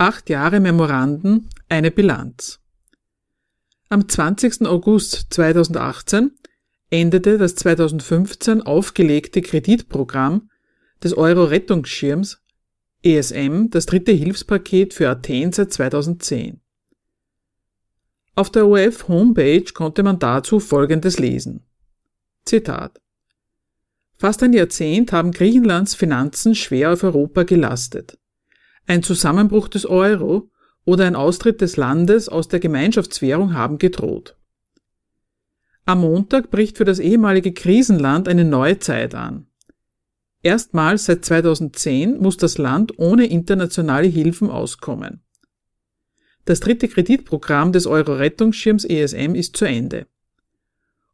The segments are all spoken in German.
Acht Jahre Memoranden, eine Bilanz. Am 20. August 2018 endete das 2015 aufgelegte Kreditprogramm des Euro-Rettungsschirms ESM, das dritte Hilfspaket für Athen seit 2010. Auf der OF-Homepage konnte man dazu Folgendes lesen. Zitat Fast ein Jahrzehnt haben Griechenlands Finanzen schwer auf Europa gelastet. Ein Zusammenbruch des Euro oder ein Austritt des Landes aus der Gemeinschaftswährung haben gedroht. Am Montag bricht für das ehemalige Krisenland eine neue Zeit an. Erstmals seit 2010 muss das Land ohne internationale Hilfen auskommen. Das dritte Kreditprogramm des Euro-Rettungsschirms ESM ist zu Ende.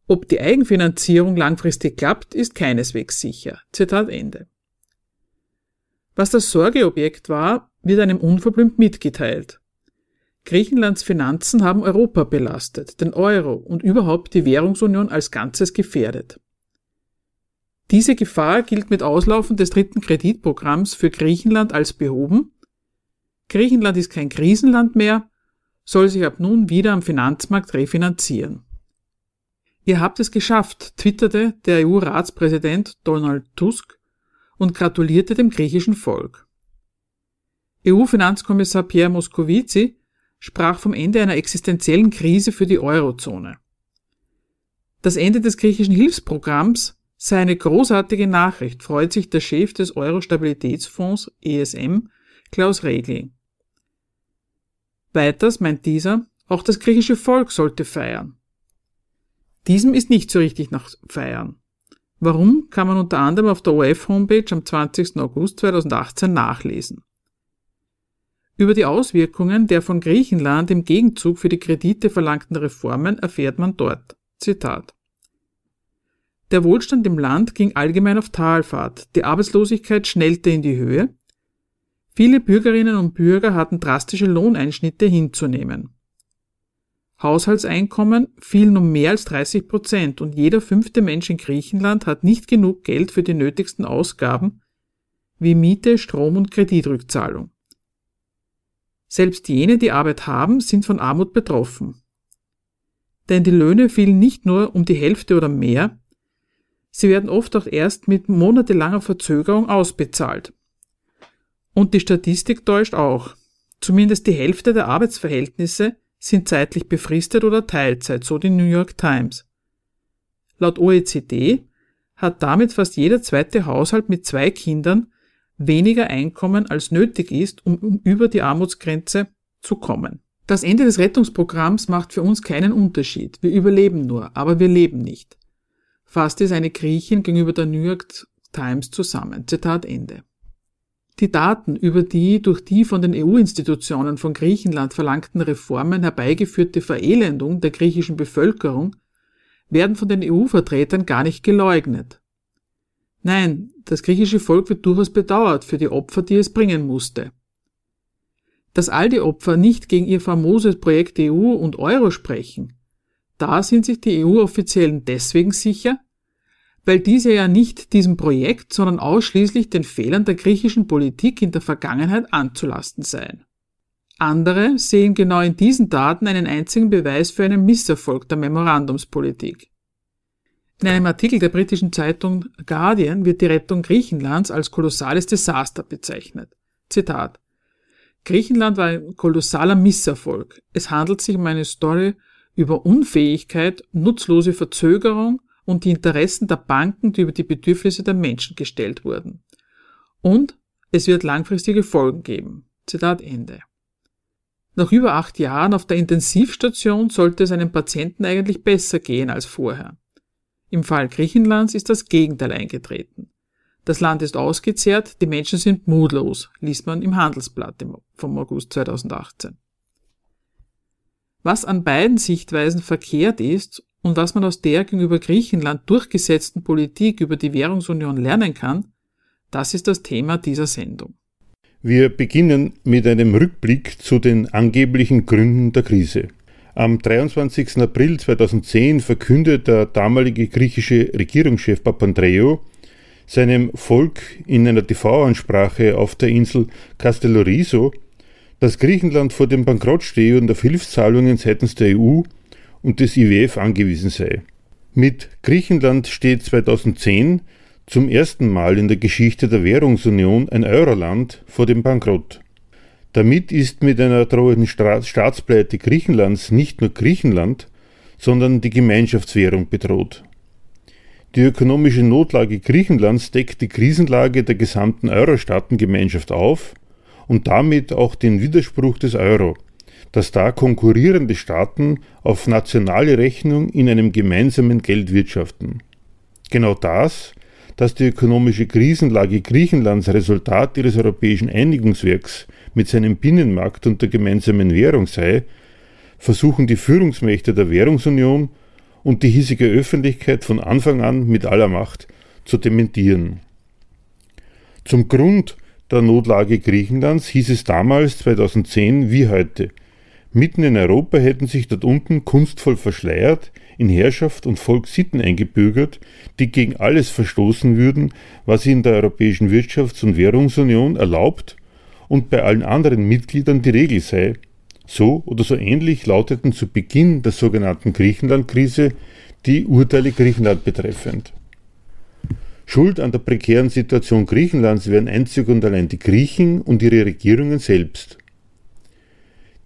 Ob die Eigenfinanzierung langfristig klappt, ist keineswegs sicher. Zitat Ende. Was das Sorgeobjekt war, wird einem unverblümt mitgeteilt. Griechenlands Finanzen haben Europa belastet, den Euro und überhaupt die Währungsunion als Ganzes gefährdet. Diese Gefahr gilt mit Auslaufen des dritten Kreditprogramms für Griechenland als behoben. Griechenland ist kein Krisenland mehr, soll sich ab nun wieder am Finanzmarkt refinanzieren. Ihr habt es geschafft, twitterte der EU-Ratspräsident Donald Tusk und gratulierte dem griechischen Volk. EU-Finanzkommissar Pierre Moscovici sprach vom Ende einer existenziellen Krise für die Eurozone. Das Ende des griechischen Hilfsprogramms sei eine großartige Nachricht, freut sich der Chef des Euro-Stabilitätsfonds ESM, Klaus Regling. Weiters meint dieser, auch das griechische Volk sollte feiern. Diesem ist nicht so richtig nach Feiern. Warum, kann man unter anderem auf der OF-Homepage am 20. August 2018 nachlesen. Über die Auswirkungen der von Griechenland im Gegenzug für die Kredite verlangten Reformen erfährt man dort. Zitat. Der Wohlstand im Land ging allgemein auf Talfahrt, die Arbeitslosigkeit schnellte in die Höhe, viele Bürgerinnen und Bürger hatten drastische Lohneinschnitte hinzunehmen. Haushaltseinkommen fielen um mehr als 30 Prozent und jeder fünfte Mensch in Griechenland hat nicht genug Geld für die nötigsten Ausgaben wie Miete, Strom und Kreditrückzahlung. Selbst jene, die Arbeit haben, sind von Armut betroffen. Denn die Löhne fielen nicht nur um die Hälfte oder mehr, sie werden oft auch erst mit monatelanger Verzögerung ausbezahlt. Und die Statistik täuscht auch. Zumindest die Hälfte der Arbeitsverhältnisse sind zeitlich befristet oder Teilzeit, so die New York Times. Laut OECD hat damit fast jeder zweite Haushalt mit zwei Kindern weniger Einkommen als nötig ist, um, über die Armutsgrenze zu kommen. Das Ende des Rettungsprogramms macht für uns keinen Unterschied. Wir überleben nur, aber wir leben nicht. Fasst es eine Griechin gegenüber der New York Times zusammen. Zitat Ende. Die Daten über die durch die von den EU-Institutionen von Griechenland verlangten Reformen herbeigeführte Verelendung der griechischen Bevölkerung werden von den EU-Vertretern gar nicht geleugnet. Nein, das griechische Volk wird durchaus bedauert für die Opfer, die es bringen musste. Dass all die Opfer nicht gegen ihr famoses Projekt EU und Euro sprechen, da sind sich die EU-Offiziellen deswegen sicher, weil diese ja nicht diesem Projekt, sondern ausschließlich den Fehlern der griechischen Politik in der Vergangenheit anzulasten seien. Andere sehen genau in diesen Daten einen einzigen Beweis für einen Misserfolg der Memorandumspolitik. In einem Artikel der britischen Zeitung Guardian wird die Rettung Griechenlands als kolossales Desaster bezeichnet. Zitat. Griechenland war ein kolossaler Misserfolg. Es handelt sich um eine Story über Unfähigkeit, nutzlose Verzögerung und die Interessen der Banken, die über die Bedürfnisse der Menschen gestellt wurden. Und es wird langfristige Folgen geben. Zitat Ende. Nach über acht Jahren auf der Intensivstation sollte es einem Patienten eigentlich besser gehen als vorher. Im Fall Griechenlands ist das Gegenteil eingetreten. Das Land ist ausgezehrt, die Menschen sind mutlos, liest man im Handelsblatt vom August 2018. Was an beiden Sichtweisen verkehrt ist und was man aus der gegenüber Griechenland durchgesetzten Politik über die Währungsunion lernen kann, das ist das Thema dieser Sendung. Wir beginnen mit einem Rückblick zu den angeblichen Gründen der Krise. Am 23. April 2010 verkündet der damalige griechische Regierungschef Papandreou seinem Volk in einer TV-Ansprache auf der Insel Castellorizo, dass Griechenland vor dem Bankrott stehe und auf Hilfszahlungen seitens der EU und des IWF angewiesen sei. Mit Griechenland steht 2010 zum ersten Mal in der Geschichte der Währungsunion ein Euroland vor dem Bankrott. Damit ist mit einer drohenden Staatspleite Griechenlands nicht nur Griechenland, sondern die Gemeinschaftswährung bedroht. Die ökonomische Notlage Griechenlands deckt die Krisenlage der gesamten Euro-Staatengemeinschaft auf und damit auch den Widerspruch des Euro, dass da konkurrierende Staaten auf nationale Rechnung in einem gemeinsamen Geld wirtschaften. Genau das, dass die ökonomische Krisenlage Griechenlands Resultat ihres europäischen Einigungswerks mit seinem Binnenmarkt und der gemeinsamen Währung sei, versuchen die Führungsmächte der Währungsunion und die hiesige Öffentlichkeit von Anfang an mit aller Macht zu dementieren. Zum Grund der Notlage Griechenlands hieß es damals 2010 wie heute. Mitten in Europa hätten sich dort unten kunstvoll verschleiert, in Herrschaft und Volk Sitten eingebürgert, die gegen alles verstoßen würden, was in der Europäischen Wirtschafts- und Währungsunion erlaubt und bei allen anderen Mitgliedern die Regel sei. So oder so ähnlich lauteten zu Beginn der sogenannten Griechenland-Krise die Urteile Griechenland betreffend. Schuld an der prekären Situation Griechenlands wären einzig und allein die Griechen und ihre Regierungen selbst.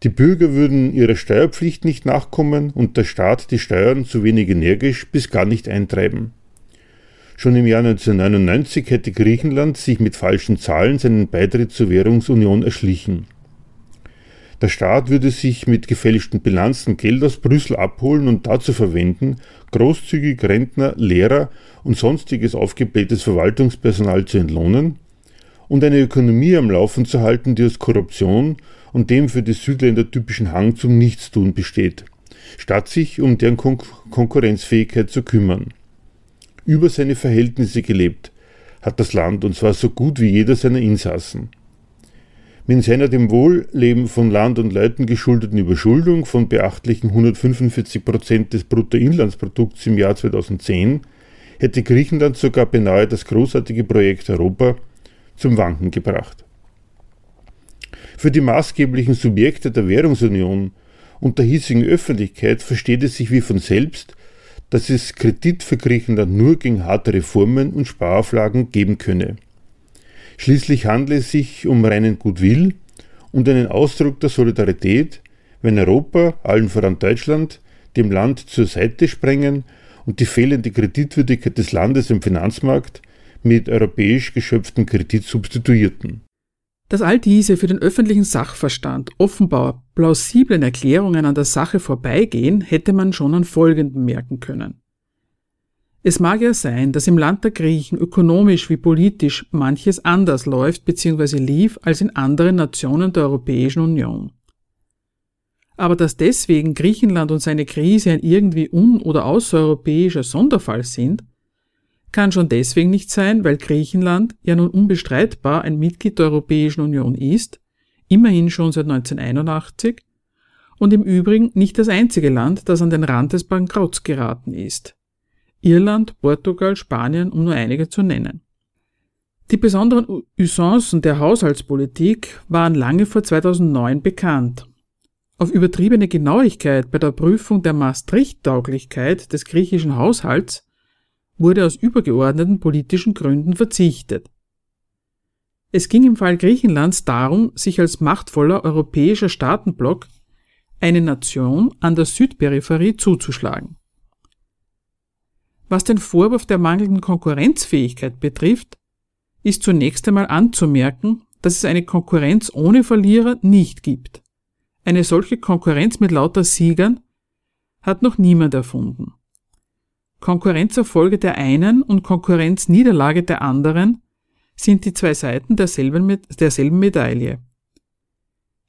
Die Bürger würden ihrer Steuerpflicht nicht nachkommen und der Staat die Steuern zu wenig energisch bis gar nicht eintreiben. Schon im Jahr 1999 hätte Griechenland sich mit falschen Zahlen seinen Beitritt zur Währungsunion erschlichen. Der Staat würde sich mit gefälschten Bilanzen Geld aus Brüssel abholen und dazu verwenden, großzügig Rentner, Lehrer und sonstiges aufgeblähtes Verwaltungspersonal zu entlohnen und eine Ökonomie am Laufen zu halten, die aus Korruption und dem für die Südländer typischen Hang zum Nichtstun besteht, statt sich um deren Kon Konkurrenzfähigkeit zu kümmern. Über seine Verhältnisse gelebt hat das Land und zwar so gut wie jeder seiner Insassen. Mit seiner dem Wohlleben von Land und Leuten geschuldeten Überschuldung von beachtlichen 145 Prozent des Bruttoinlandsprodukts im Jahr 2010 hätte Griechenland sogar beinahe das großartige Projekt Europa zum Wanken gebracht. Für die maßgeblichen Subjekte der Währungsunion und der hiesigen Öffentlichkeit versteht es sich wie von selbst, dass es Kredit für Griechenland nur gegen harte Reformen und Sparauflagen geben könne. Schließlich handelt es sich um reinen Gutwill und einen Ausdruck der Solidarität, wenn Europa, allen voran Deutschland, dem Land zur Seite sprengen und die fehlende Kreditwürdigkeit des Landes im Finanzmarkt mit europäisch geschöpftem Kredit substituierten. Dass all diese für den öffentlichen Sachverstand offenbar plausiblen Erklärungen an der Sache vorbeigehen, hätte man schon an folgendem merken können. Es mag ja sein, dass im Land der Griechen ökonomisch wie politisch manches anders läuft bzw. lief als in anderen Nationen der Europäischen Union. Aber dass deswegen Griechenland und seine Krise ein irgendwie un- oder außereuropäischer Sonderfall sind, kann schon deswegen nicht sein, weil Griechenland ja nun unbestreitbar ein Mitglied der Europäischen Union ist, immerhin schon seit 1981, und im Übrigen nicht das einzige Land, das an den Rand des Bankrotts geraten ist. Irland, Portugal, Spanien, um nur einige zu nennen. Die besonderen Usancen der Haushaltspolitik waren lange vor 2009 bekannt. Auf übertriebene Genauigkeit bei der Prüfung der Maastricht-Tauglichkeit des griechischen Haushalts wurde aus übergeordneten politischen Gründen verzichtet. Es ging im Fall Griechenlands darum, sich als machtvoller europäischer Staatenblock eine Nation an der Südperipherie zuzuschlagen. Was den Vorwurf der mangelnden Konkurrenzfähigkeit betrifft, ist zunächst einmal anzumerken, dass es eine Konkurrenz ohne Verlierer nicht gibt. Eine solche Konkurrenz mit lauter Siegern hat noch niemand erfunden. Konkurrenzerfolge der einen und Konkurrenzniederlage der anderen sind die zwei Seiten derselben, derselben Medaille.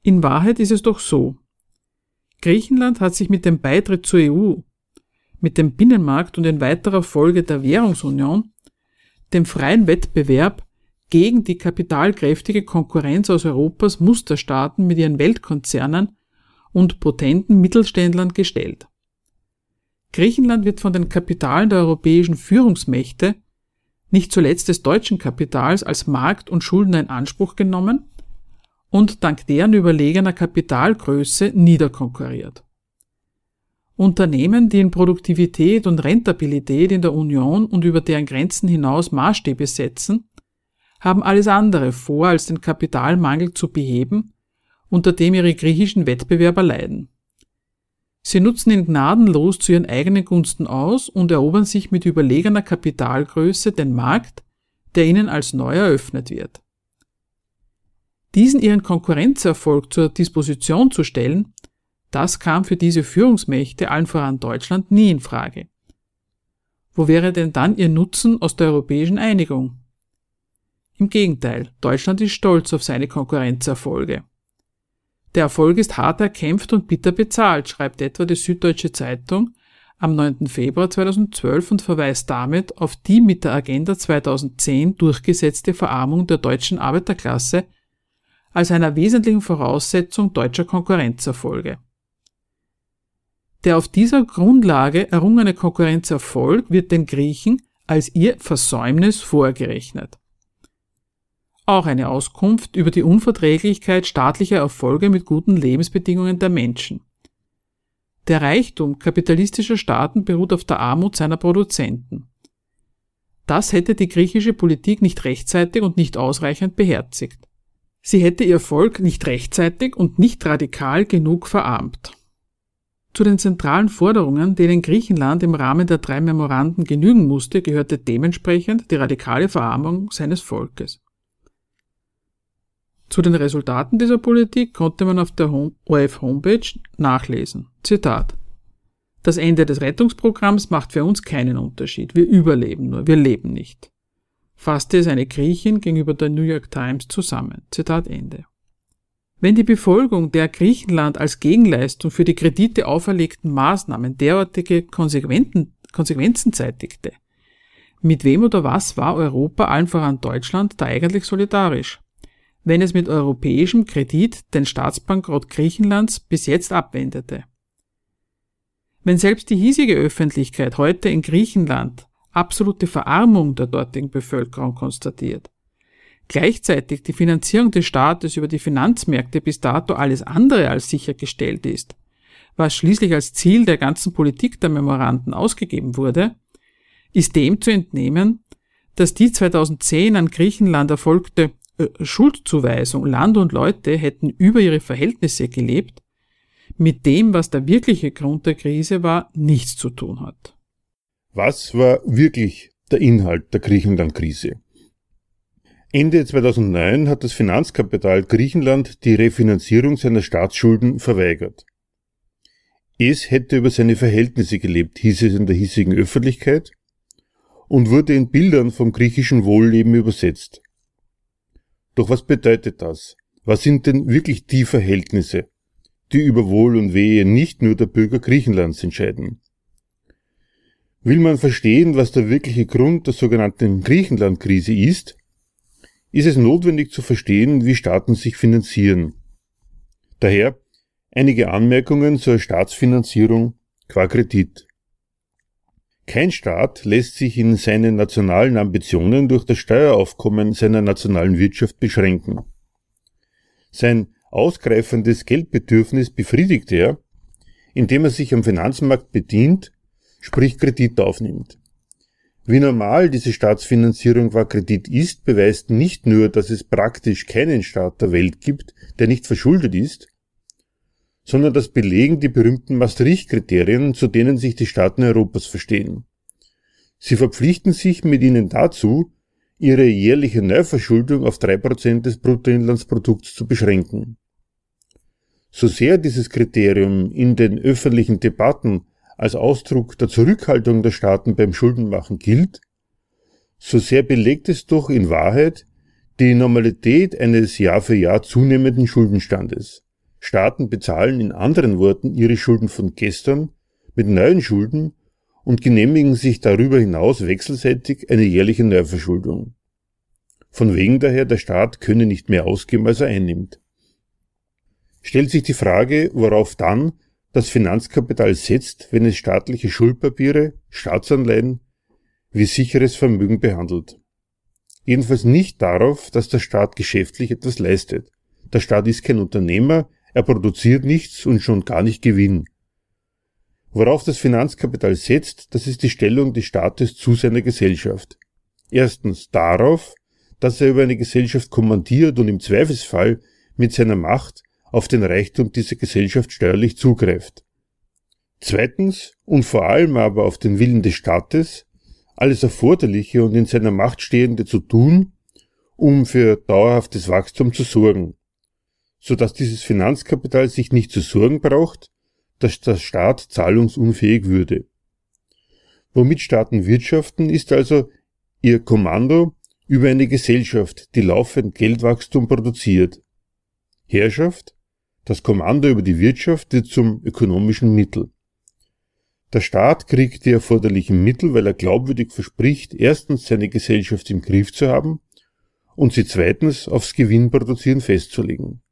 In Wahrheit ist es doch so. Griechenland hat sich mit dem Beitritt zur EU, mit dem Binnenmarkt und in weiterer Folge der Währungsunion dem freien Wettbewerb gegen die kapitalkräftige Konkurrenz aus Europas Musterstaaten mit ihren Weltkonzernen und potenten Mittelständlern gestellt. Griechenland wird von den Kapitalen der europäischen Führungsmächte, nicht zuletzt des deutschen Kapitals, als Markt und Schuldner in Anspruch genommen und dank deren überlegener Kapitalgröße niederkonkurriert. Unternehmen, die in Produktivität und Rentabilität in der Union und über deren Grenzen hinaus Maßstäbe setzen, haben alles andere vor, als den Kapitalmangel zu beheben, unter dem ihre griechischen Wettbewerber leiden. Sie nutzen ihn gnadenlos zu ihren eigenen Gunsten aus und erobern sich mit überlegener Kapitalgröße den Markt, der ihnen als neu eröffnet wird. Diesen ihren Konkurrenzerfolg zur Disposition zu stellen, das kam für diese Führungsmächte, allen voran Deutschland, nie in Frage. Wo wäre denn dann ihr Nutzen aus der europäischen Einigung? Im Gegenteil, Deutschland ist stolz auf seine Konkurrenzerfolge. Der Erfolg ist hart erkämpft und bitter bezahlt, schreibt etwa die Süddeutsche Zeitung am 9. Februar 2012 und verweist damit auf die mit der Agenda 2010 durchgesetzte Verarmung der deutschen Arbeiterklasse als einer wesentlichen Voraussetzung deutscher Konkurrenzerfolge. Der auf dieser Grundlage errungene Konkurrenzerfolg wird den Griechen als ihr Versäumnis vorgerechnet auch eine Auskunft über die Unverträglichkeit staatlicher Erfolge mit guten Lebensbedingungen der Menschen. Der Reichtum kapitalistischer Staaten beruht auf der Armut seiner Produzenten. Das hätte die griechische Politik nicht rechtzeitig und nicht ausreichend beherzigt. Sie hätte ihr Volk nicht rechtzeitig und nicht radikal genug verarmt. Zu den zentralen Forderungen, denen Griechenland im Rahmen der drei Memoranden genügen musste, gehörte dementsprechend die radikale Verarmung seines Volkes. Zu den Resultaten dieser Politik konnte man auf der ORF-Homepage nachlesen. Zitat. Das Ende des Rettungsprogramms macht für uns keinen Unterschied. Wir überleben nur, wir leben nicht. Fasste es eine Griechin gegenüber der New York Times zusammen. Zitat Ende. Wenn die Befolgung der Griechenland als Gegenleistung für die Kredite auferlegten Maßnahmen derartige Konsequenzen zeitigte, mit wem oder was war Europa, allen voran Deutschland, da eigentlich solidarisch? Wenn es mit europäischem Kredit den Staatsbankrott Griechenlands bis jetzt abwendete. Wenn selbst die hiesige Öffentlichkeit heute in Griechenland absolute Verarmung der dortigen Bevölkerung konstatiert, gleichzeitig die Finanzierung des Staates über die Finanzmärkte bis dato alles andere als sichergestellt ist, was schließlich als Ziel der ganzen Politik der Memoranden ausgegeben wurde, ist dem zu entnehmen, dass die 2010 an Griechenland erfolgte Schuldzuweisung, Land und Leute hätten über ihre Verhältnisse gelebt, mit dem, was der wirkliche Grund der Krise war, nichts zu tun hat. Was war wirklich der Inhalt der Griechenland-Krise? Ende 2009 hat das Finanzkapital Griechenland die Refinanzierung seiner Staatsschulden verweigert. Es hätte über seine Verhältnisse gelebt, hieß es in der hiesigen Öffentlichkeit, und wurde in Bildern vom griechischen Wohlleben übersetzt. Doch was bedeutet das? Was sind denn wirklich die Verhältnisse, die über Wohl und Wehe nicht nur der Bürger Griechenlands entscheiden? Will man verstehen, was der wirkliche Grund der sogenannten Griechenland-Krise ist, ist es notwendig zu verstehen, wie Staaten sich finanzieren. Daher einige Anmerkungen zur Staatsfinanzierung qua Kredit. Kein Staat lässt sich in seinen nationalen Ambitionen durch das Steueraufkommen seiner nationalen Wirtschaft beschränken. Sein ausgreifendes Geldbedürfnis befriedigt er, indem er sich am Finanzmarkt bedient, sprich Kredit aufnimmt. Wie normal diese Staatsfinanzierung qua Kredit ist, beweist nicht nur, dass es praktisch keinen Staat der Welt gibt, der nicht verschuldet ist, sondern das belegen die berühmten Maastricht-Kriterien, zu denen sich die Staaten Europas verstehen. Sie verpflichten sich mit ihnen dazu, ihre jährliche Neuverschuldung auf drei Prozent des Bruttoinlandsprodukts zu beschränken. So sehr dieses Kriterium in den öffentlichen Debatten als Ausdruck der Zurückhaltung der Staaten beim Schuldenmachen gilt, so sehr belegt es doch in Wahrheit, Die Normalität eines Jahr für Jahr zunehmenden Schuldenstandes. Staaten bezahlen in anderen Worten ihre Schulden von gestern mit neuen Schulden und genehmigen sich darüber hinaus wechselseitig eine jährliche Neuverschuldung. Von wegen daher, der Staat könne nicht mehr ausgeben, als er einnimmt. Stellt sich die Frage, worauf dann das Finanzkapital setzt, wenn es staatliche Schuldpapiere, Staatsanleihen wie sicheres Vermögen behandelt. Jedenfalls nicht darauf, dass der Staat geschäftlich etwas leistet. Der Staat ist kein Unternehmer, er produziert nichts und schon gar nicht Gewinn. Worauf das Finanzkapital setzt, das ist die Stellung des Staates zu seiner Gesellschaft. Erstens darauf, dass er über eine Gesellschaft kommandiert und im Zweifelsfall mit seiner Macht auf den Reichtum dieser Gesellschaft steuerlich zugreift. Zweitens und vor allem aber auf den Willen des Staates, alles Erforderliche und in seiner Macht Stehende zu tun, um für dauerhaftes Wachstum zu sorgen, so dass dieses Finanzkapital sich nicht zu sorgen braucht, dass der Staat zahlungsunfähig würde. Womit Staaten wirtschaften, ist also ihr Kommando über eine Gesellschaft, die laufend Geldwachstum produziert. Herrschaft, das Kommando über die Wirtschaft wird zum ökonomischen Mittel. Der Staat kriegt die erforderlichen Mittel, weil er glaubwürdig verspricht, erstens seine Gesellschaft im Griff zu haben und sie zweitens aufs Gewinnproduzieren festzulegen.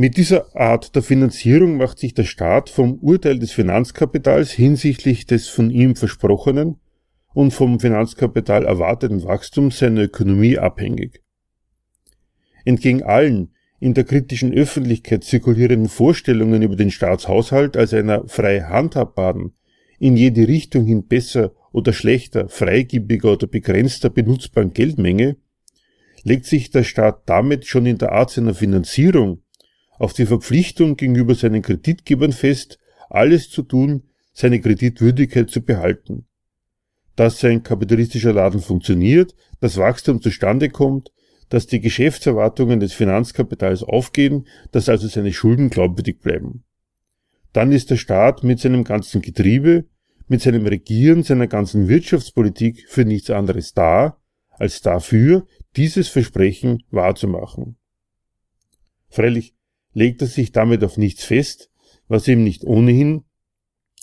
Mit dieser Art der Finanzierung macht sich der Staat vom Urteil des Finanzkapitals hinsichtlich des von ihm versprochenen und vom Finanzkapital erwarteten Wachstums seiner Ökonomie abhängig. Entgegen allen in der kritischen Öffentlichkeit zirkulierenden Vorstellungen über den Staatshaushalt als einer frei handhabbaren, in jede Richtung hin besser oder schlechter, freigebiger oder begrenzter benutzbaren Geldmenge, legt sich der Staat damit schon in der Art seiner Finanzierung auf die Verpflichtung gegenüber seinen Kreditgebern fest, alles zu tun, seine Kreditwürdigkeit zu behalten. Dass sein kapitalistischer Laden funktioniert, dass Wachstum zustande kommt, dass die Geschäftserwartungen des Finanzkapitals aufgehen, dass also seine Schulden glaubwürdig bleiben. Dann ist der Staat mit seinem ganzen Getriebe, mit seinem Regieren, seiner ganzen Wirtschaftspolitik für nichts anderes da, als dafür, dieses Versprechen wahrzumachen. Freilich legt er sich damit auf nichts fest, was ihm nicht ohnehin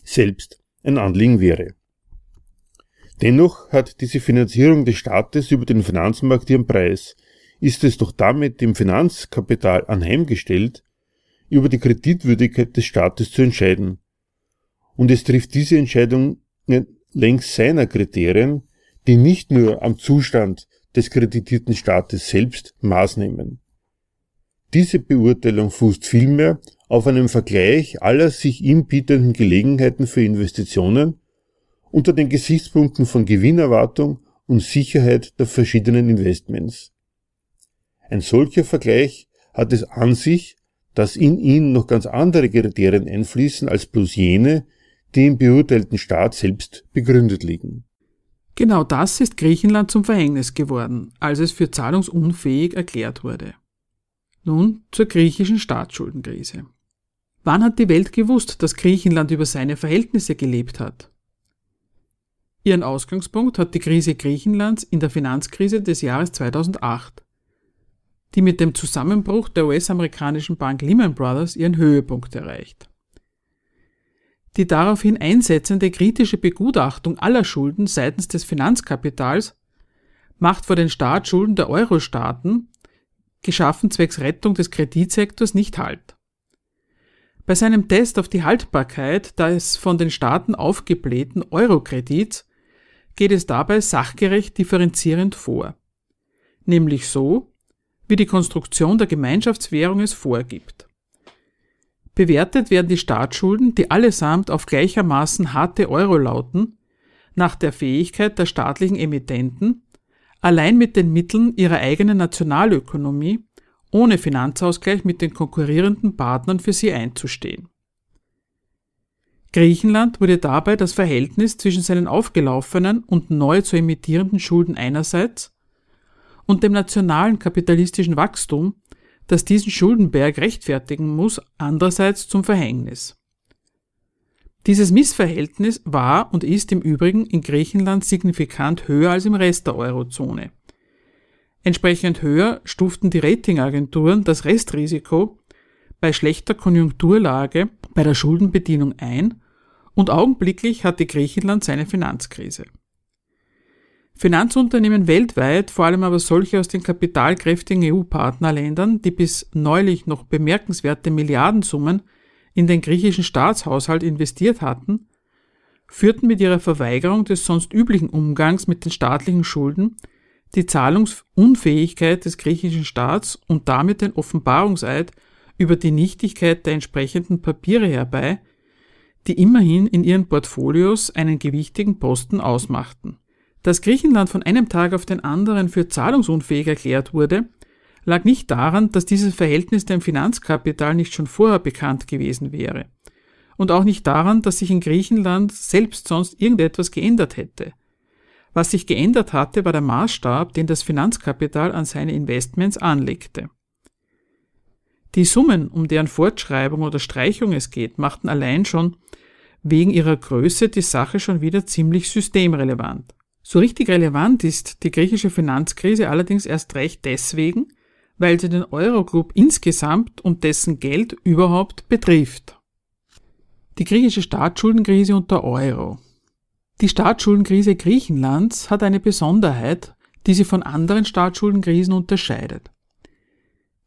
selbst ein Anliegen wäre. Dennoch hat diese Finanzierung des Staates über den Finanzmarkt ihren Preis, ist es doch damit dem Finanzkapital anheimgestellt, über die Kreditwürdigkeit des Staates zu entscheiden. Und es trifft diese Entscheidung längs seiner Kriterien, die nicht nur am Zustand des kreditierten Staates selbst Maß nehmen. Diese Beurteilung fußt vielmehr auf einem Vergleich aller sich ihm bietenden Gelegenheiten für Investitionen unter den Gesichtspunkten von Gewinnerwartung und Sicherheit der verschiedenen Investments. Ein solcher Vergleich hat es an sich, dass in ihn noch ganz andere Kriterien einfließen als bloß jene, die im beurteilten Staat selbst begründet liegen. Genau das ist Griechenland zum Verhängnis geworden, als es für zahlungsunfähig erklärt wurde. Nun zur griechischen Staatsschuldenkrise. Wann hat die Welt gewusst, dass Griechenland über seine Verhältnisse gelebt hat? Ihren Ausgangspunkt hat die Krise Griechenlands in der Finanzkrise des Jahres 2008, die mit dem Zusammenbruch der US-amerikanischen Bank Lehman Brothers ihren Höhepunkt erreicht. Die daraufhin einsetzende kritische Begutachtung aller Schulden seitens des Finanzkapitals macht vor den Staatsschulden der Euro-Staaten geschaffen zwecks Rettung des Kreditsektors, nicht Halt. Bei seinem Test auf die Haltbarkeit des von den Staaten aufgeblähten Euro-Kredits geht es dabei sachgerecht differenzierend vor. Nämlich so, wie die Konstruktion der Gemeinschaftswährung es vorgibt. Bewertet werden die Staatsschulden, die allesamt auf gleichermaßen harte Euro lauten, nach der Fähigkeit der staatlichen Emittenten, allein mit den Mitteln ihrer eigenen Nationalökonomie ohne Finanzausgleich mit den konkurrierenden Partnern für sie einzustehen. Griechenland wurde dabei das Verhältnis zwischen seinen aufgelaufenen und neu zu emittierenden Schulden einerseits und dem nationalen kapitalistischen Wachstum, das diesen Schuldenberg rechtfertigen muss, andererseits zum Verhängnis. Dieses Missverhältnis war und ist im Übrigen in Griechenland signifikant höher als im Rest der Eurozone. Entsprechend höher stuften die Ratingagenturen das Restrisiko bei schlechter Konjunkturlage bei der Schuldenbedienung ein und augenblicklich hatte Griechenland seine Finanzkrise. Finanzunternehmen weltweit, vor allem aber solche aus den kapitalkräftigen EU-Partnerländern, die bis neulich noch bemerkenswerte Milliardensummen in den griechischen Staatshaushalt investiert hatten, führten mit ihrer Verweigerung des sonst üblichen Umgangs mit den staatlichen Schulden die Zahlungsunfähigkeit des griechischen Staats und damit den Offenbarungseid über die Nichtigkeit der entsprechenden Papiere herbei, die immerhin in ihren Portfolios einen gewichtigen Posten ausmachten. Dass Griechenland von einem Tag auf den anderen für zahlungsunfähig erklärt wurde, lag nicht daran, dass dieses Verhältnis dem Finanzkapital nicht schon vorher bekannt gewesen wäre. Und auch nicht daran, dass sich in Griechenland selbst sonst irgendetwas geändert hätte. Was sich geändert hatte, war der Maßstab, den das Finanzkapital an seine Investments anlegte. Die Summen, um deren Fortschreibung oder Streichung es geht, machten allein schon wegen ihrer Größe die Sache schon wieder ziemlich systemrelevant. So richtig relevant ist die griechische Finanzkrise allerdings erst recht deswegen, weil sie den Eurogroup insgesamt und dessen Geld überhaupt betrifft. Die griechische Staatsschuldenkrise und der Euro. Die Staatsschuldenkrise Griechenlands hat eine Besonderheit, die sie von anderen Staatsschuldenkrisen unterscheidet.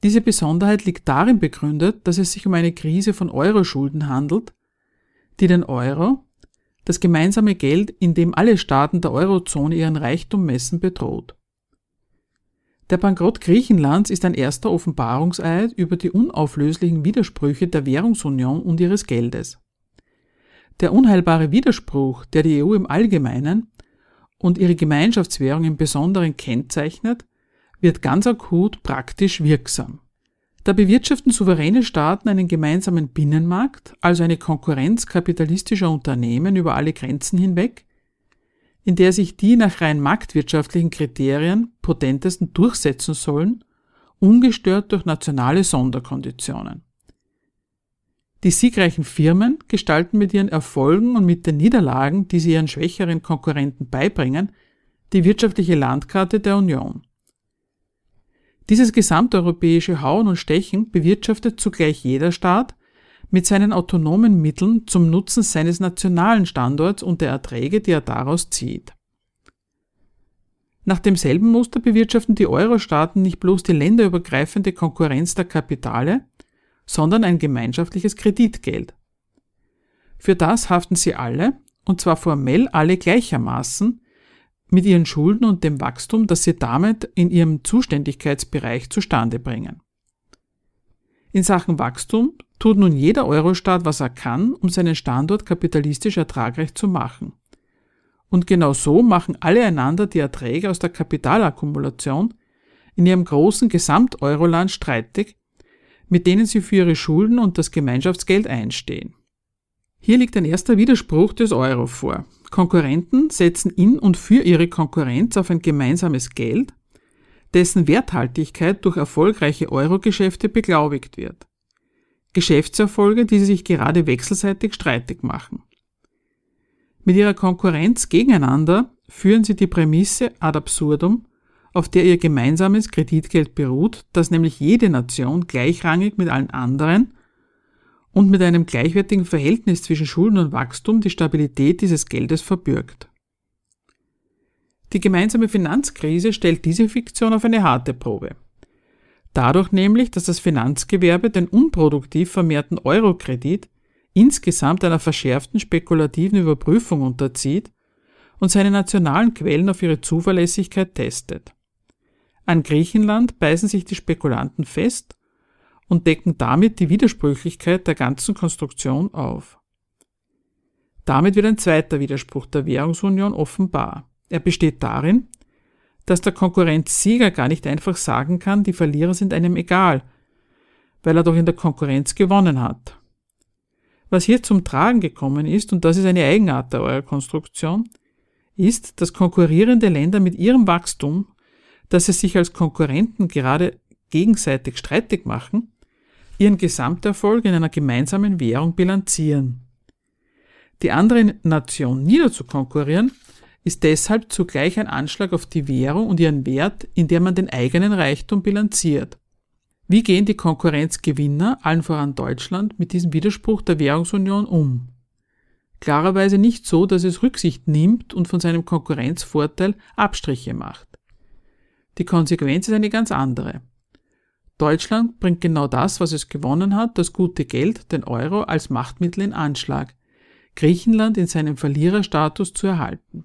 Diese Besonderheit liegt darin begründet, dass es sich um eine Krise von Euroschulden handelt, die den Euro, das gemeinsame Geld, in dem alle Staaten der Eurozone ihren Reichtum messen, bedroht. Der Bankrott Griechenlands ist ein erster Offenbarungseid über die unauflöslichen Widersprüche der Währungsunion und ihres Geldes. Der unheilbare Widerspruch, der die EU im Allgemeinen und ihre Gemeinschaftswährung im Besonderen kennzeichnet, wird ganz akut praktisch wirksam. Da bewirtschaften souveräne Staaten einen gemeinsamen Binnenmarkt, also eine Konkurrenz kapitalistischer Unternehmen über alle Grenzen hinweg, in der sich die nach rein marktwirtschaftlichen Kriterien potentesten durchsetzen sollen, ungestört durch nationale Sonderkonditionen. Die siegreichen Firmen gestalten mit ihren Erfolgen und mit den Niederlagen, die sie ihren schwächeren Konkurrenten beibringen, die wirtschaftliche Landkarte der Union. Dieses gesamteuropäische Hauen und Stechen bewirtschaftet zugleich jeder Staat, mit seinen autonomen Mitteln zum Nutzen seines nationalen Standorts und der Erträge, die er daraus zieht. Nach demselben Muster bewirtschaften die Euro-Staaten nicht bloß die länderübergreifende Konkurrenz der Kapitale, sondern ein gemeinschaftliches Kreditgeld. Für das haften sie alle, und zwar formell alle gleichermaßen, mit ihren Schulden und dem Wachstum, das sie damit in ihrem Zuständigkeitsbereich zustande bringen. In Sachen Wachstum tut nun jeder Eurostaat, was er kann, um seinen Standort kapitalistisch ertragreich zu machen. Und genau so machen alle einander die Erträge aus der Kapitalakkumulation in ihrem großen Gesamteuroland streitig, mit denen sie für ihre Schulden und das Gemeinschaftsgeld einstehen. Hier liegt ein erster Widerspruch des Euro vor. Konkurrenten setzen in und für ihre Konkurrenz auf ein gemeinsames Geld, dessen Werthaltigkeit durch erfolgreiche Euro-Geschäfte beglaubigt wird. Geschäftserfolge, die sich gerade wechselseitig streitig machen. Mit ihrer Konkurrenz gegeneinander führen sie die Prämisse ad absurdum, auf der ihr gemeinsames Kreditgeld beruht, das nämlich jede Nation gleichrangig mit allen anderen und mit einem gleichwertigen Verhältnis zwischen Schulden und Wachstum die Stabilität dieses Geldes verbürgt. Die gemeinsame Finanzkrise stellt diese Fiktion auf eine harte Probe. Dadurch nämlich, dass das Finanzgewerbe den unproduktiv vermehrten Eurokredit insgesamt einer verschärften spekulativen Überprüfung unterzieht und seine nationalen Quellen auf ihre Zuverlässigkeit testet. An Griechenland beißen sich die Spekulanten fest und decken damit die Widersprüchlichkeit der ganzen Konstruktion auf. Damit wird ein zweiter Widerspruch der Währungsunion offenbar. Er besteht darin, dass der Konkurrenzsieger gar nicht einfach sagen kann, die Verlierer sind einem egal, weil er doch in der Konkurrenz gewonnen hat. Was hier zum Tragen gekommen ist, und das ist eine Eigenart der Euro-Konstruktion, ist, dass konkurrierende Länder mit ihrem Wachstum, dass sie sich als Konkurrenten gerade gegenseitig streitig machen, ihren Gesamterfolg in einer gemeinsamen Währung bilanzieren. Die andere Nation niederzukonkurrieren, ist deshalb zugleich ein Anschlag auf die Währung und ihren Wert, in der man den eigenen Reichtum bilanziert. Wie gehen die Konkurrenzgewinner, allen voran Deutschland, mit diesem Widerspruch der Währungsunion um? Klarerweise nicht so, dass es Rücksicht nimmt und von seinem Konkurrenzvorteil Abstriche macht. Die Konsequenz ist eine ganz andere. Deutschland bringt genau das, was es gewonnen hat, das gute Geld, den Euro als Machtmittel in Anschlag, Griechenland in seinem Verliererstatus zu erhalten,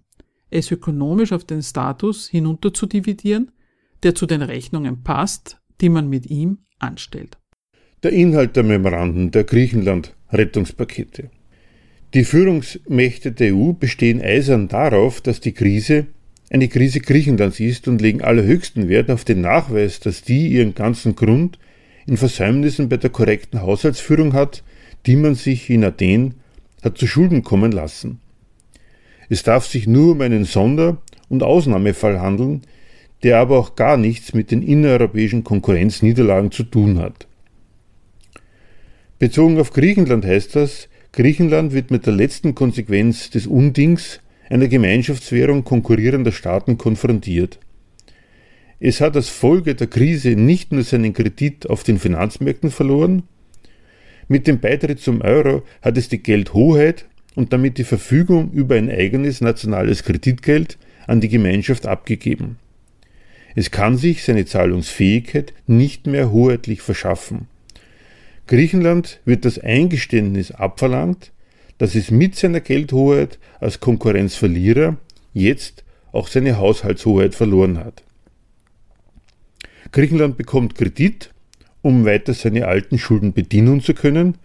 es ökonomisch auf den Status hinunter zu dividieren, der zu den Rechnungen passt, die man mit ihm anstellt. Der Inhalt der Memoranden der Griechenland-Rettungspakete. Die Führungsmächte der EU bestehen eisern darauf, dass die Krise eine Krise Griechenlands ist und legen allerhöchsten Wert auf den Nachweis, dass die ihren ganzen Grund in Versäumnissen bei der korrekten Haushaltsführung hat, die man sich in Athen hat zu Schulden kommen lassen. Es darf sich nur um einen Sonder- und Ausnahmefall handeln, der aber auch gar nichts mit den innereuropäischen Konkurrenzniederlagen zu tun hat. Bezogen auf Griechenland heißt das, Griechenland wird mit der letzten Konsequenz des Undings einer Gemeinschaftswährung konkurrierender Staaten konfrontiert. Es hat als Folge der Krise nicht nur seinen Kredit auf den Finanzmärkten verloren, mit dem Beitritt zum Euro hat es die Geldhoheit und damit die Verfügung über ein eigenes nationales Kreditgeld an die Gemeinschaft abgegeben. Es kann sich seine Zahlungsfähigkeit nicht mehr hoheitlich verschaffen. Griechenland wird das Eingeständnis abverlangt, dass es mit seiner Geldhoheit als Konkurrenzverlierer jetzt auch seine Haushaltshoheit verloren hat. Griechenland bekommt Kredit, um weiter seine alten Schulden bedienen zu können,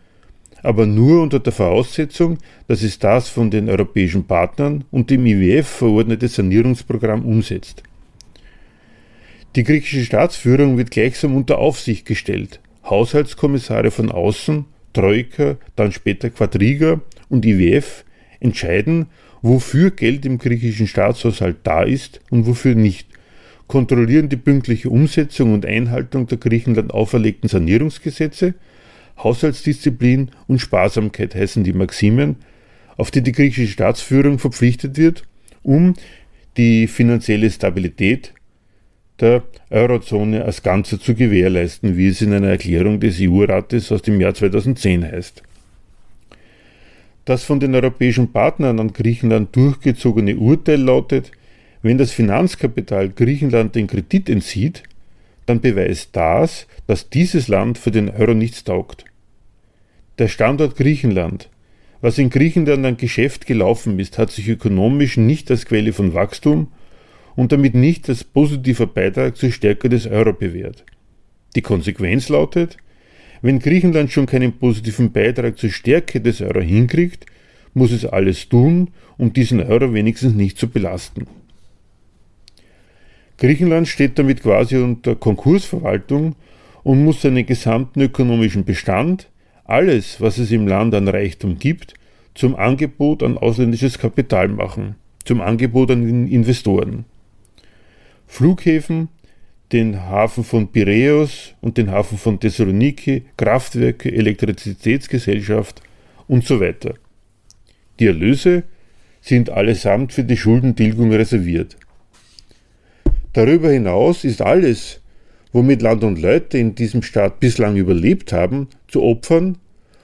aber nur unter der Voraussetzung, dass es das von den europäischen Partnern und dem IWF verordnete Sanierungsprogramm umsetzt. Die griechische Staatsführung wird gleichsam unter Aufsicht gestellt. Haushaltskommissare von außen, Troika, dann später Quadriga und IWF entscheiden, wofür Geld im griechischen Staatshaushalt da ist und wofür nicht, kontrollieren die pünktliche Umsetzung und Einhaltung der Griechenland auferlegten Sanierungsgesetze, Haushaltsdisziplin und Sparsamkeit heißen die Maximen, auf die die griechische Staatsführung verpflichtet wird, um die finanzielle Stabilität der Eurozone als Ganze zu gewährleisten, wie es in einer Erklärung des EU-Rates aus dem Jahr 2010 heißt. Das von den europäischen Partnern an Griechenland durchgezogene Urteil lautet, wenn das Finanzkapital Griechenland den Kredit entzieht, dann beweist das, dass dieses Land für den Euro nichts taugt. Der Standort Griechenland, was in Griechenland ein Geschäft gelaufen ist, hat sich ökonomisch nicht als Quelle von Wachstum und damit nicht als positiver Beitrag zur Stärke des Euro bewährt. Die Konsequenz lautet, wenn Griechenland schon keinen positiven Beitrag zur Stärke des Euro hinkriegt, muss es alles tun, um diesen Euro wenigstens nicht zu belasten. Griechenland steht damit quasi unter Konkursverwaltung und muss seinen gesamten ökonomischen Bestand, alles, was es im Land an Reichtum gibt, zum Angebot an ausländisches Kapital machen, zum Angebot an Investoren. Flughäfen, den Hafen von Piräus und den Hafen von Thessaloniki, Kraftwerke, Elektrizitätsgesellschaft und so weiter. Die Erlöse sind allesamt für die Schuldentilgung reserviert. Darüber hinaus ist alles, womit Land und Leute in diesem Staat bislang überlebt haben, zu opfern,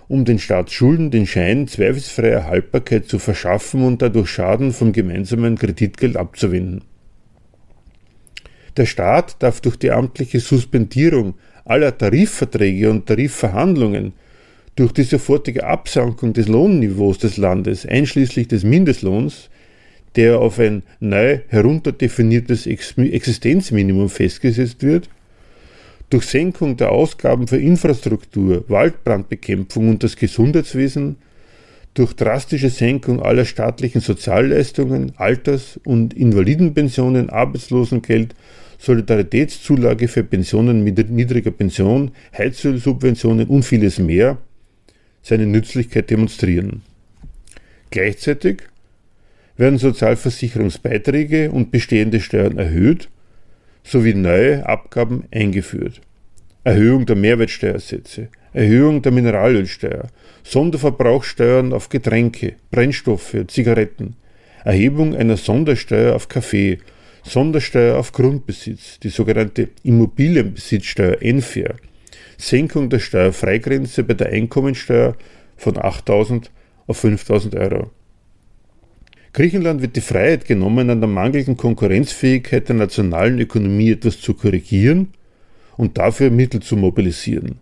um den Staatsschulden den Schein zweifelsfreier Haltbarkeit zu verschaffen und dadurch Schaden vom gemeinsamen Kreditgeld abzuwenden. Der Staat darf durch die amtliche Suspendierung aller Tarifverträge und Tarifverhandlungen, durch die sofortige Absankung des Lohnniveaus des Landes, einschließlich des Mindestlohns, der auf ein neu herunterdefiniertes Existenzminimum festgesetzt wird, durch Senkung der Ausgaben für Infrastruktur, Waldbrandbekämpfung und das Gesundheitswesen, durch drastische Senkung aller staatlichen Sozialleistungen, Alters- und Invalidenpensionen, Arbeitslosengeld Solidaritätszulage für Pensionen mit niedriger Pension, Heizölsubventionen und vieles mehr seine Nützlichkeit demonstrieren. Gleichzeitig werden Sozialversicherungsbeiträge und bestehende Steuern erhöht sowie neue Abgaben eingeführt. Erhöhung der Mehrwertsteuersätze, Erhöhung der Mineralölsteuer, Sonderverbrauchsteuern auf Getränke, Brennstoffe, Zigaretten, Erhebung einer Sondersteuer auf Kaffee, Sondersteuer auf Grundbesitz, die sogenannte Immobilienbesitzsteuer NFIR, Senkung der Steuerfreigrenze bei der Einkommensteuer von 8.000 auf 5.000 Euro. Griechenland wird die Freiheit genommen, an der mangelnden Konkurrenzfähigkeit der nationalen Ökonomie etwas zu korrigieren und dafür Mittel zu mobilisieren.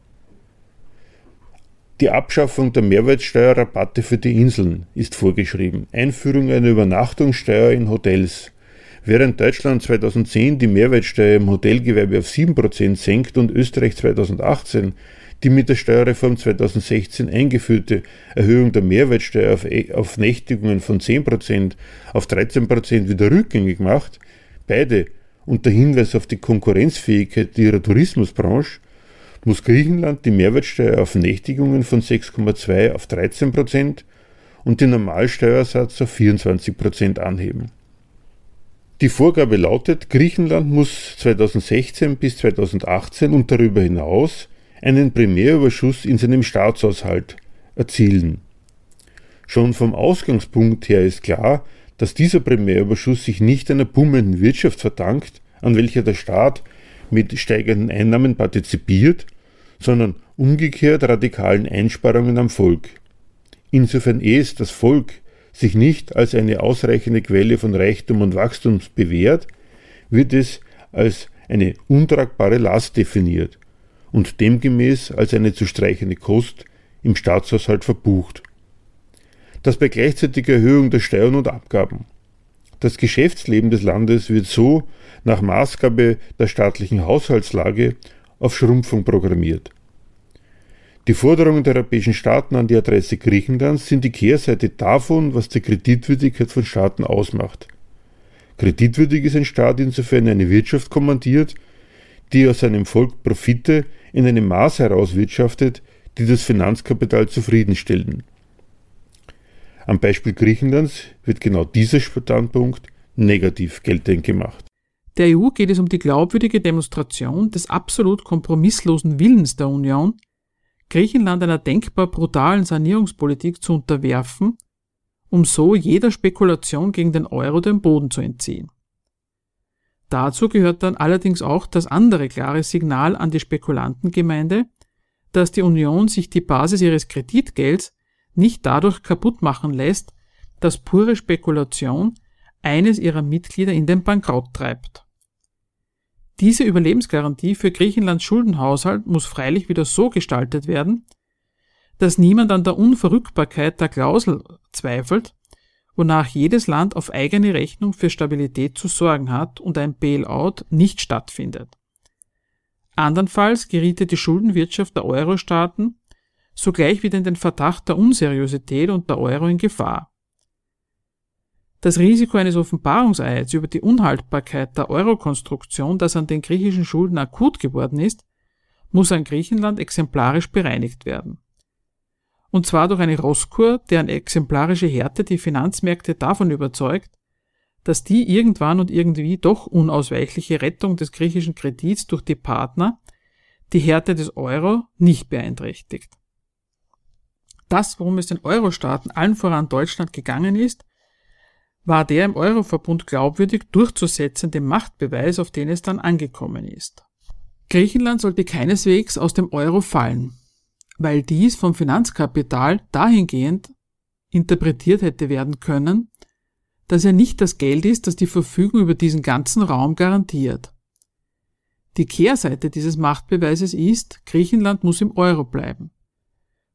Die Abschaffung der Mehrwertsteuerrabatte für die Inseln ist vorgeschrieben. Einführung einer Übernachtungssteuer in Hotels. Während Deutschland 2010 die Mehrwertsteuer im Hotelgewerbe auf 7% senkt und Österreich 2018 die mit der Steuerreform 2016 eingeführte Erhöhung der Mehrwertsteuer auf, e, auf Nächtigungen von 10% auf 13% wieder rückgängig macht, beide unter Hinweis auf die Konkurrenzfähigkeit ihrer Tourismusbranche, muss Griechenland die Mehrwertsteuer auf Nächtigungen von 6,2 auf 13% und den Normalsteuersatz auf 24% anheben. Die Vorgabe lautet, Griechenland muss 2016 bis 2018 und darüber hinaus einen Primärüberschuss in seinem Staatshaushalt erzielen. Schon vom Ausgangspunkt her ist klar, dass dieser Primärüberschuss sich nicht einer bummenden Wirtschaft verdankt, an welcher der Staat mit steigenden Einnahmen partizipiert, sondern umgekehrt radikalen Einsparungen am Volk. Insofern es das Volk sich nicht als eine ausreichende Quelle von Reichtum und Wachstum bewährt, wird es als eine untragbare Last definiert und demgemäß als eine zu streichende Kost im Staatshaushalt verbucht. Das bei gleichzeitiger Erhöhung der Steuern und Abgaben. Das Geschäftsleben des Landes wird so nach Maßgabe der staatlichen Haushaltslage auf Schrumpfung programmiert. Die Forderungen der europäischen Staaten an die Adresse Griechenlands sind die Kehrseite davon, was die Kreditwürdigkeit von Staaten ausmacht. Kreditwürdig ist ein Staat insofern eine Wirtschaft kommandiert, die aus seinem Volk Profite in einem Maß herauswirtschaftet, die das Finanzkapital zufriedenstellen. Am Beispiel Griechenlands wird genau dieser Standpunkt negativ geltend gemacht. Der EU geht es um die glaubwürdige Demonstration des absolut kompromisslosen Willens der Union, Griechenland einer denkbar brutalen Sanierungspolitik zu unterwerfen, um so jeder Spekulation gegen den Euro den Boden zu entziehen. Dazu gehört dann allerdings auch das andere klare Signal an die Spekulantengemeinde, dass die Union sich die Basis ihres Kreditgelds nicht dadurch kaputt machen lässt, dass pure Spekulation eines ihrer Mitglieder in den Bankrott treibt. Diese Überlebensgarantie für Griechenlands Schuldenhaushalt muss freilich wieder so gestaltet werden, dass niemand an der Unverrückbarkeit der Klausel zweifelt, wonach jedes Land auf eigene Rechnung für Stabilität zu sorgen hat und ein Bailout nicht stattfindet. Andernfalls geriete die Schuldenwirtschaft der Euro-Staaten sogleich wieder in den Verdacht der Unseriosität und der Euro in Gefahr. Das Risiko eines Offenbarungseids über die Unhaltbarkeit der Euro-Konstruktion, das an den griechischen Schulden akut geworden ist, muss an Griechenland exemplarisch bereinigt werden und zwar durch eine Rosskur, deren exemplarische Härte die Finanzmärkte davon überzeugt, dass die irgendwann und irgendwie doch unausweichliche Rettung des griechischen Kredits durch die Partner die Härte des Euro nicht beeinträchtigt. Das, worum es den Euro-Staaten allen voran Deutschland gegangen ist, war der im Euroverbund glaubwürdig durchzusetzende Machtbeweis, auf den es dann angekommen ist. Griechenland sollte keineswegs aus dem Euro fallen weil dies vom Finanzkapital dahingehend interpretiert hätte werden können, dass er nicht das Geld ist, das die Verfügung über diesen ganzen Raum garantiert. Die Kehrseite dieses Machtbeweises ist, Griechenland muss im Euro bleiben.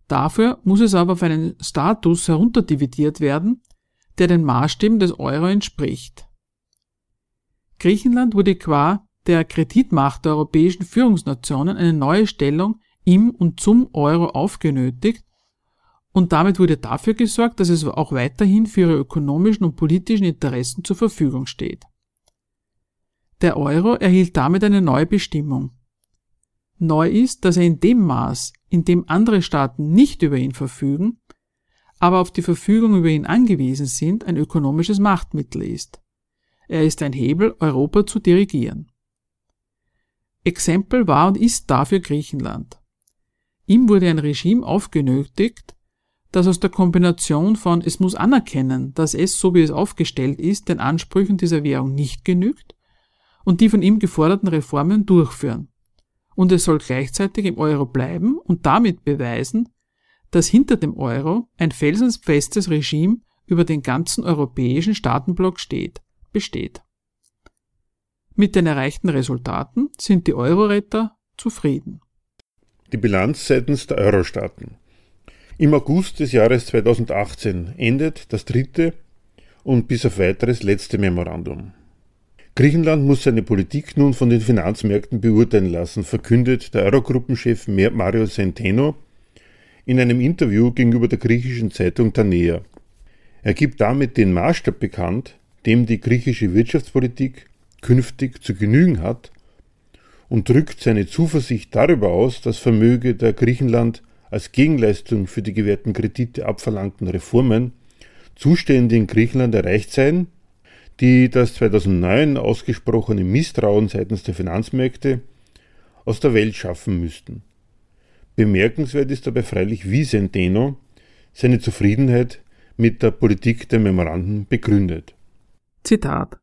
Dafür muss es aber auf einen Status herunterdividiert werden, der den Maßstäben des Euro entspricht. Griechenland wurde qua der Kreditmacht der europäischen Führungsnationen eine neue Stellung im und zum Euro aufgenötigt und damit wurde dafür gesorgt, dass es auch weiterhin für ihre ökonomischen und politischen Interessen zur Verfügung steht. Der Euro erhielt damit eine neue Bestimmung. Neu ist, dass er in dem Maß, in dem andere Staaten nicht über ihn verfügen, aber auf die Verfügung über ihn angewiesen sind, ein ökonomisches Machtmittel ist. Er ist ein Hebel, Europa zu dirigieren. Exempel war und ist dafür Griechenland. Ihm wurde ein Regime aufgenötigt, dass aus der Kombination von es muss anerkennen, dass es, so wie es aufgestellt ist, den Ansprüchen dieser Währung nicht genügt und die von ihm geforderten Reformen durchführen. Und es soll gleichzeitig im Euro bleiben und damit beweisen, dass hinter dem Euro ein felsenfestes Regime über den ganzen europäischen Staatenblock steht, besteht. Mit den erreichten Resultaten sind die Euro-Retter zufrieden. Die Bilanz seitens der Euro-Staaten. Im August des Jahres 2018 endet das dritte und bis auf weiteres letzte Memorandum. Griechenland muss seine Politik nun von den Finanzmärkten beurteilen lassen, verkündet der Eurogruppenchef Mario Centeno in einem Interview gegenüber der griechischen Zeitung Tanea. Er gibt damit den Maßstab bekannt, dem die griechische Wirtschaftspolitik künftig zu genügen hat und drückt seine Zuversicht darüber aus, dass Vermöge der Griechenland als Gegenleistung für die gewährten Kredite abverlangten Reformen Zustände in Griechenland erreicht seien, die das 2009 ausgesprochene Misstrauen seitens der Finanzmärkte aus der Welt schaffen müssten. Bemerkenswert ist dabei freilich, wie Centeno seine Zufriedenheit mit der Politik der Memoranden begründet. Zitat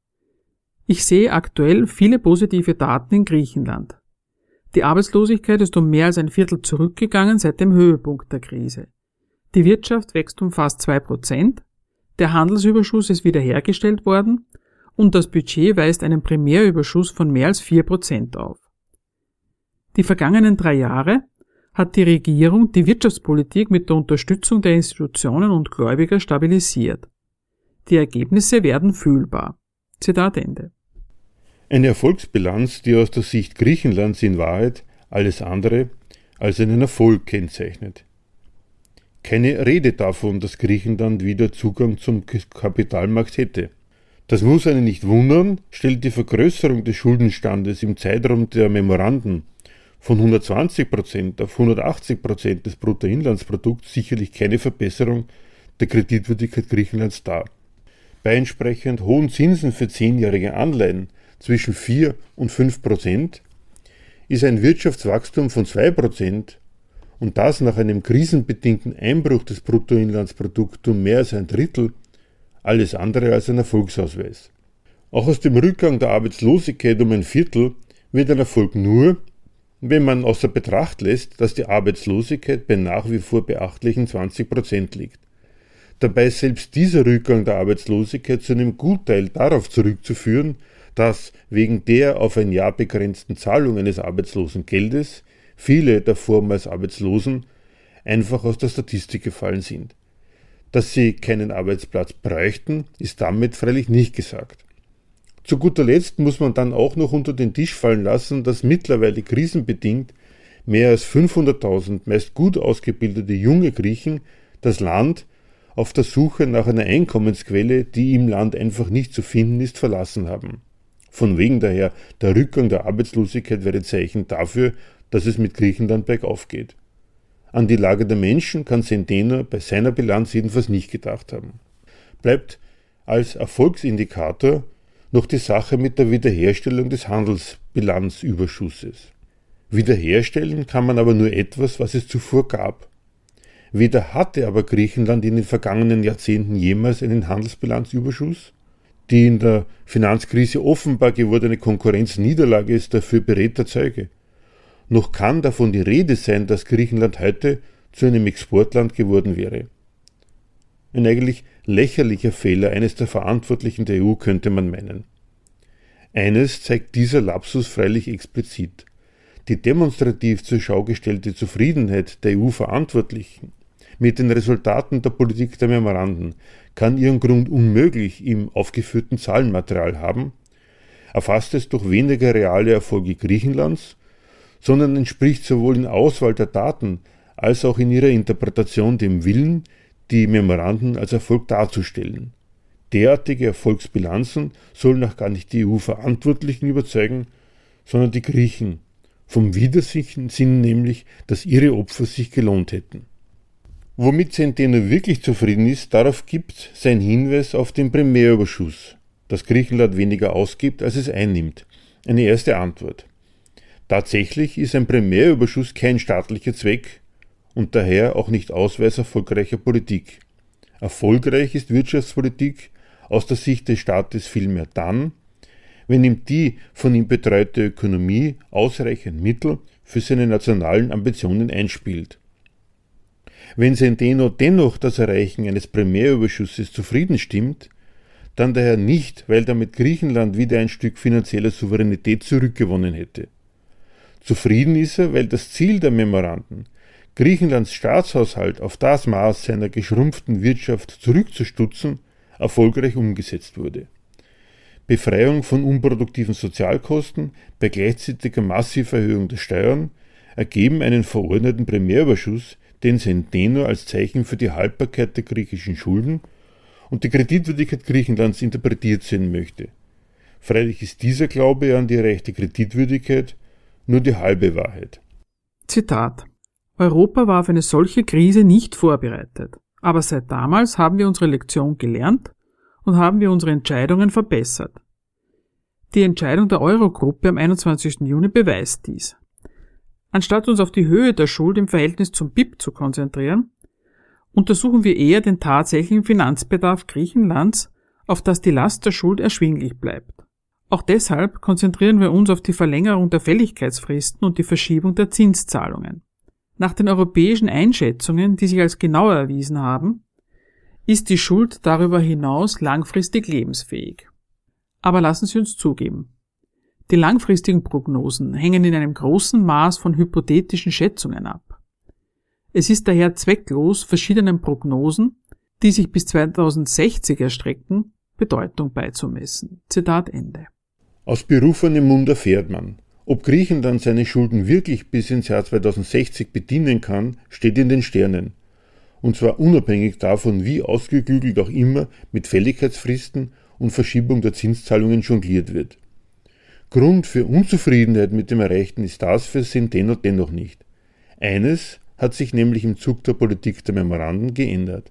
Ich sehe aktuell viele positive Daten in Griechenland. Die Arbeitslosigkeit ist um mehr als ein Viertel zurückgegangen seit dem Höhepunkt der Krise. Die Wirtschaft wächst um fast zwei Prozent, der Handelsüberschuss ist wiederhergestellt worden und das Budget weist einen Primärüberschuss von mehr als vier Prozent auf. Die vergangenen drei Jahre hat die Regierung die Wirtschaftspolitik mit der Unterstützung der Institutionen und Gläubiger stabilisiert. Die Ergebnisse werden fühlbar. Zitat Ende. Eine Erfolgsbilanz, die aus der Sicht Griechenlands in Wahrheit alles andere als einen Erfolg kennzeichnet. Keine Rede davon, dass Griechenland wieder Zugang zum Kapitalmarkt hätte. Das muss einen nicht wundern, stellt die Vergrößerung des Schuldenstandes im Zeitraum der Memoranden von 120% auf 180% des Bruttoinlandsprodukts sicherlich keine Verbesserung der Kreditwürdigkeit Griechenlands dar. Bei entsprechend hohen Zinsen für zehnjährige Anleihen zwischen 4 und 5 Prozent ist ein Wirtschaftswachstum von 2 Prozent und das nach einem krisenbedingten Einbruch des Bruttoinlandsprodukts um mehr als ein Drittel alles andere als ein Erfolgsausweis. Auch aus dem Rückgang der Arbeitslosigkeit um ein Viertel wird ein Erfolg nur, wenn man außer Betracht lässt, dass die Arbeitslosigkeit bei nach wie vor beachtlichen 20 Prozent liegt. Dabei ist selbst dieser Rückgang der Arbeitslosigkeit zu einem Gutteil darauf zurückzuführen, dass wegen der auf ein Jahr begrenzten Zahlung eines Arbeitslosengeldes viele der vormals Arbeitslosen einfach aus der Statistik gefallen sind. Dass sie keinen Arbeitsplatz bräuchten, ist damit freilich nicht gesagt. Zu guter Letzt muss man dann auch noch unter den Tisch fallen lassen, dass mittlerweile krisenbedingt mehr als 500.000 meist gut ausgebildete junge Griechen das Land auf der Suche nach einer Einkommensquelle, die im Land einfach nicht zu finden ist, verlassen haben. Von wegen daher, der Rückgang der Arbeitslosigkeit wäre Zeichen dafür, dass es mit Griechenland bergauf geht. An die Lage der Menschen kann Centeno bei seiner Bilanz jedenfalls nicht gedacht haben. Bleibt als Erfolgsindikator noch die Sache mit der Wiederherstellung des Handelsbilanzüberschusses. Wiederherstellen kann man aber nur etwas, was es zuvor gab. Weder hatte aber Griechenland in den vergangenen Jahrzehnten jemals einen Handelsbilanzüberschuss, die in der Finanzkrise offenbar gewordene Konkurrenzniederlage ist dafür beredter Zeuge. Noch kann davon die Rede sein, dass Griechenland heute zu einem Exportland geworden wäre. Ein eigentlich lächerlicher Fehler eines der Verantwortlichen der EU könnte man meinen. Eines zeigt dieser Lapsus freilich explizit. Die demonstrativ zur Schau gestellte Zufriedenheit der EU-Verantwortlichen mit den Resultaten der Politik der Memoranden kann ihren Grund unmöglich im aufgeführten Zahlenmaterial haben, erfasst es doch weniger reale Erfolge Griechenlands, sondern entspricht sowohl in Auswahl der Daten als auch in ihrer Interpretation dem Willen, die Memoranden als Erfolg darzustellen. Derartige Erfolgsbilanzen sollen auch gar nicht die EU-Verantwortlichen überzeugen, sondern die Griechen, vom Widersinn nämlich, dass ihre Opfer sich gelohnt hätten. Womit Centeno wirklich zufrieden ist, darauf gibt sein Hinweis auf den Primärüberschuss, dass Griechenland weniger ausgibt, als es einnimmt. Eine erste Antwort. Tatsächlich ist ein Primärüberschuss kein staatlicher Zweck und daher auch nicht Ausweis erfolgreicher Politik. Erfolgreich ist Wirtschaftspolitik aus der Sicht des Staates vielmehr dann, wenn ihm die von ihm betreute Ökonomie ausreichend Mittel für seine nationalen Ambitionen einspielt. Wenn Centeno dennoch das Erreichen eines Primärüberschusses zufrieden stimmt, dann daher nicht, weil damit Griechenland wieder ein Stück finanzieller Souveränität zurückgewonnen hätte. Zufrieden ist er, weil das Ziel der Memoranden, Griechenlands Staatshaushalt auf das Maß seiner geschrumpften Wirtschaft zurückzustutzen, erfolgreich umgesetzt wurde. Befreiung von unproduktiven Sozialkosten bei gleichzeitiger massiver Erhöhung der Steuern ergeben einen verordneten Primärüberschuss, den Centeno als Zeichen für die Haltbarkeit der griechischen Schulden und die Kreditwürdigkeit Griechenlands interpretiert sehen möchte. Freilich ist dieser Glaube an die rechte Kreditwürdigkeit nur die halbe Wahrheit. Zitat Europa war auf eine solche Krise nicht vorbereitet, aber seit damals haben wir unsere Lektion gelernt und haben wir unsere Entscheidungen verbessert. Die Entscheidung der Eurogruppe am 21. Juni beweist dies. Anstatt uns auf die Höhe der Schuld im Verhältnis zum BIP zu konzentrieren, untersuchen wir eher den tatsächlichen Finanzbedarf Griechenlands, auf das die Last der Schuld erschwinglich bleibt. Auch deshalb konzentrieren wir uns auf die Verlängerung der Fälligkeitsfristen und die Verschiebung der Zinszahlungen. Nach den europäischen Einschätzungen, die sich als genauer erwiesen haben, ist die Schuld darüber hinaus langfristig lebensfähig. Aber lassen Sie uns zugeben, die langfristigen Prognosen hängen in einem großen Maß von hypothetischen Schätzungen ab. Es ist daher zwecklos, verschiedenen Prognosen, die sich bis 2060 erstrecken, Bedeutung beizumessen. Zitat Ende. Aus berufenem Mund erfährt man, ob Griechenland seine Schulden wirklich bis ins Jahr 2060 bedienen kann, steht in den Sternen. Und zwar unabhängig davon, wie ausgeklügelt auch immer mit Fälligkeitsfristen und Verschiebung der Zinszahlungen jongliert wird. Grund für Unzufriedenheit mit dem Erreichten ist das für Centeno dennoch nicht. Eines hat sich nämlich im Zug der Politik der Memoranden geändert.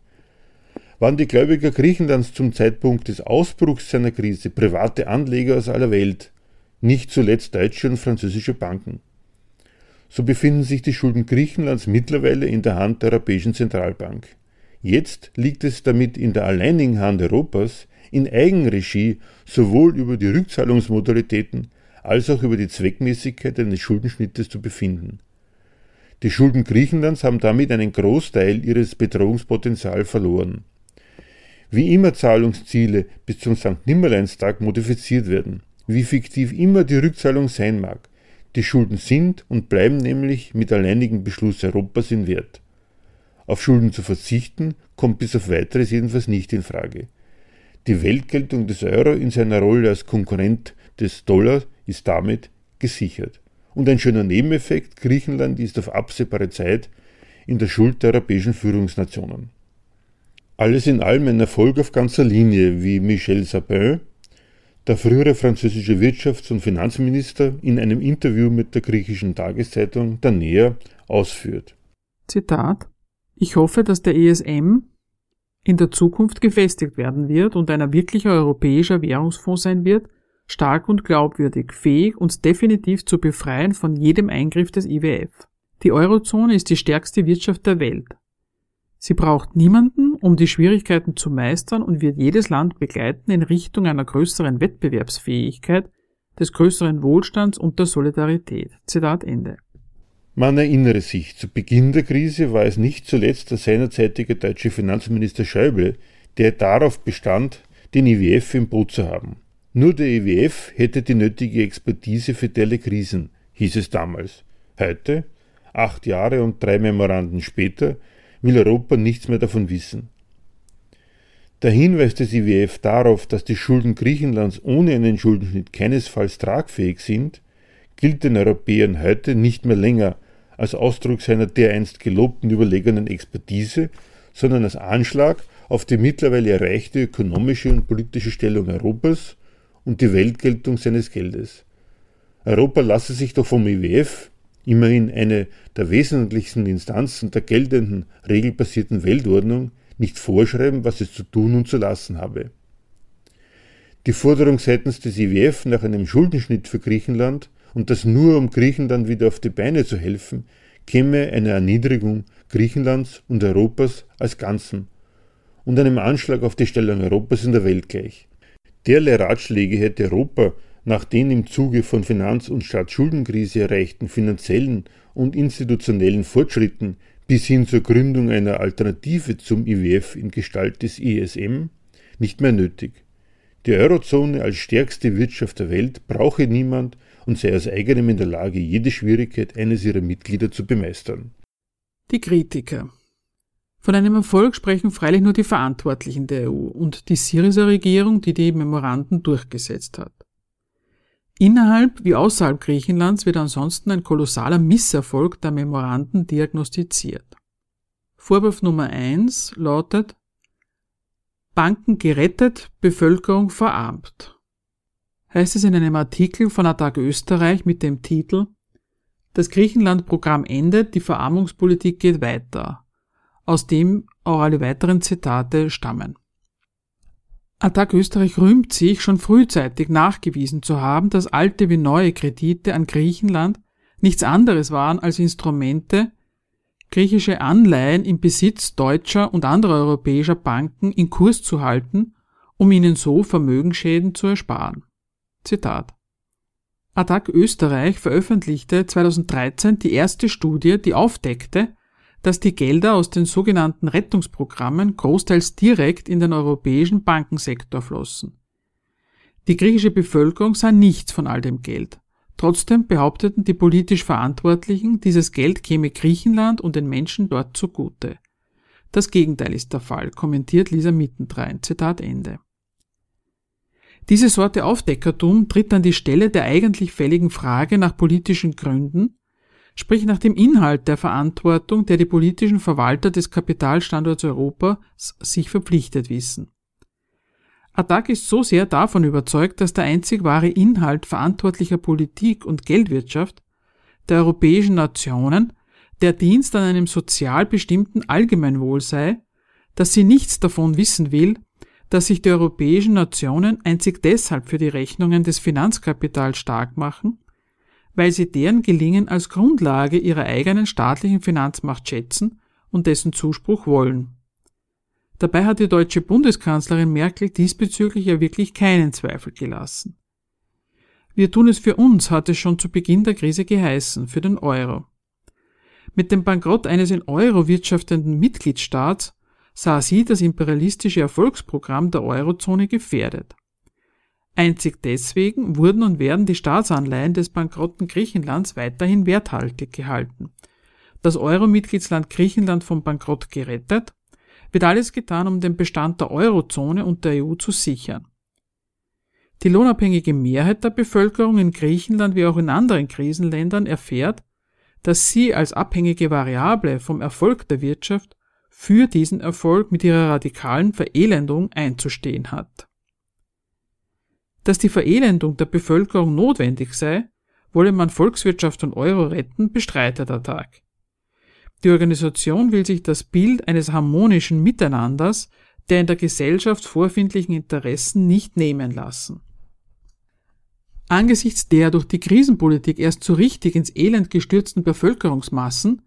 Waren die Gläubiger Griechenlands zum Zeitpunkt des Ausbruchs seiner Krise private Anleger aus aller Welt, nicht zuletzt deutsche und französische Banken. So befinden sich die Schulden Griechenlands mittlerweile in der Hand der Europäischen Zentralbank. Jetzt liegt es damit in der alleinigen Hand Europas, in Eigenregie sowohl über die Rückzahlungsmodalitäten als auch über die Zweckmäßigkeit eines Schuldenschnittes zu befinden. Die Schulden Griechenlands haben damit einen Großteil ihres Bedrohungspotenzials verloren. Wie immer Zahlungsziele bis zum St. Nimmerleinstag modifiziert werden, wie fiktiv immer die Rückzahlung sein mag, die Schulden sind und bleiben nämlich mit alleinigem Beschluss Europas in Wert. Auf Schulden zu verzichten kommt bis auf weiteres jedenfalls nicht in Frage. Die Weltgeltung des Euro in seiner Rolle als Konkurrent des Dollar ist damit gesichert. Und ein schöner Nebeneffekt, Griechenland ist auf absehbare Zeit in der Schuld der europäischen Führungsnationen. Alles in allem ein Erfolg auf ganzer Linie, wie Michel Sapin, der frühere französische Wirtschafts- und Finanzminister, in einem Interview mit der griechischen Tageszeitung Danea ausführt. Zitat Ich hoffe, dass der ESM in der Zukunft gefestigt werden wird und ein wirklicher europäischer Währungsfonds sein wird, stark und glaubwürdig, fähig, uns definitiv zu befreien von jedem Eingriff des IWF. Die Eurozone ist die stärkste Wirtschaft der Welt. Sie braucht niemanden, um die Schwierigkeiten zu meistern und wird jedes Land begleiten in Richtung einer größeren Wettbewerbsfähigkeit, des größeren Wohlstands und der Solidarität. Zitat Ende. Man erinnere sich, zu Beginn der Krise war es nicht zuletzt der seinerzeitige deutsche Finanzminister Schäuble, der darauf bestand, den IWF im Boot zu haben. Nur der IWF hätte die nötige Expertise für derlei Krisen, hieß es damals. Heute, acht Jahre und drei Memoranden später, will Europa nichts mehr davon wissen. Der Hinweis des IWF darauf, dass die Schulden Griechenlands ohne einen Schuldenschnitt keinesfalls tragfähig sind, gilt den Europäern heute nicht mehr länger als Ausdruck seiner dereinst gelobten überlegenen Expertise, sondern als Anschlag auf die mittlerweile erreichte ökonomische und politische Stellung Europas und die Weltgeltung seines Geldes. Europa lasse sich doch vom IWF, immerhin eine der wesentlichsten Instanzen der geltenden, regelbasierten Weltordnung, nicht vorschreiben, was es zu tun und zu lassen habe. Die Forderung seitens des IWF nach einem Schuldenschnitt für Griechenland und das nur um Griechenland wieder auf die Beine zu helfen, käme einer Erniedrigung Griechenlands und Europas als Ganzen und einem Anschlag auf die Stellung Europas in der Welt gleich. Derlei Ratschläge hätte Europa nach den im Zuge von Finanz- und Staatsschuldenkrise erreichten finanziellen und institutionellen Fortschritten bis hin zur Gründung einer Alternative zum IWF in Gestalt des ISM nicht mehr nötig. Die Eurozone als stärkste Wirtschaft der Welt brauche niemand und sei aus eigenem in der Lage, jede Schwierigkeit eines ihrer Mitglieder zu bemeistern. Die Kritiker. Von einem Erfolg sprechen freilich nur die Verantwortlichen der EU und die Syriza-Regierung, die die Memoranden durchgesetzt hat. Innerhalb wie außerhalb Griechenlands wird ansonsten ein kolossaler Misserfolg der Memoranden diagnostiziert. Vorwurf Nummer eins lautet Banken gerettet, Bevölkerung verarmt. Heißt es in einem Artikel von Attac Österreich mit dem Titel Das Griechenland-Programm endet, die Verarmungspolitik geht weiter, aus dem auch alle weiteren Zitate stammen. Attac Österreich rühmt sich, schon frühzeitig nachgewiesen zu haben, dass alte wie neue Kredite an Griechenland nichts anderes waren als Instrumente, griechische Anleihen im Besitz deutscher und anderer europäischer Banken in Kurs zu halten, um ihnen so Vermögensschäden zu ersparen. Zitat. Attac Österreich veröffentlichte 2013 die erste Studie, die aufdeckte, dass die Gelder aus den sogenannten Rettungsprogrammen großteils direkt in den europäischen Bankensektor flossen. Die griechische Bevölkerung sah nichts von all dem Geld. Trotzdem behaupteten die politisch Verantwortlichen, dieses Geld käme Griechenland und den Menschen dort zugute. Das Gegenteil ist der Fall, kommentiert Lisa Mittendrein. Zitat Ende. Diese Sorte Aufdeckertum tritt an die Stelle der eigentlich fälligen Frage nach politischen Gründen sprich nach dem Inhalt der Verantwortung, der die politischen Verwalter des Kapitalstandorts Europas sich verpflichtet wissen. Attac ist so sehr davon überzeugt, dass der einzig wahre Inhalt verantwortlicher Politik und Geldwirtschaft der europäischen Nationen der Dienst an einem sozial bestimmten Allgemeinwohl sei, dass sie nichts davon wissen will, dass sich die europäischen Nationen einzig deshalb für die Rechnungen des Finanzkapitals stark machen, weil sie deren Gelingen als Grundlage ihrer eigenen staatlichen Finanzmacht schätzen und dessen Zuspruch wollen. Dabei hat die deutsche Bundeskanzlerin Merkel diesbezüglich ja wirklich keinen Zweifel gelassen. Wir tun es für uns, hat es schon zu Beginn der Krise geheißen, für den Euro. Mit dem Bankrott eines in Euro wirtschaftenden Mitgliedstaats sah sie das imperialistische Erfolgsprogramm der Eurozone gefährdet. Einzig deswegen wurden und werden die Staatsanleihen des bankrotten Griechenlands weiterhin werthaltig gehalten. Das Euro-Mitgliedsland Griechenland vom Bankrott gerettet, wird alles getan, um den Bestand der Eurozone und der EU zu sichern. Die lohnabhängige Mehrheit der Bevölkerung in Griechenland wie auch in anderen Krisenländern erfährt, dass sie als abhängige Variable vom Erfolg der Wirtschaft für diesen Erfolg mit ihrer radikalen Verelendung einzustehen hat. Dass die Verelendung der Bevölkerung notwendig sei, wolle man Volkswirtschaft und Euro retten, bestreitet der Tag. Die Organisation will sich das Bild eines harmonischen Miteinanders der in der Gesellschaft vorfindlichen Interessen nicht nehmen lassen. Angesichts der durch die Krisenpolitik erst so richtig ins Elend gestürzten Bevölkerungsmassen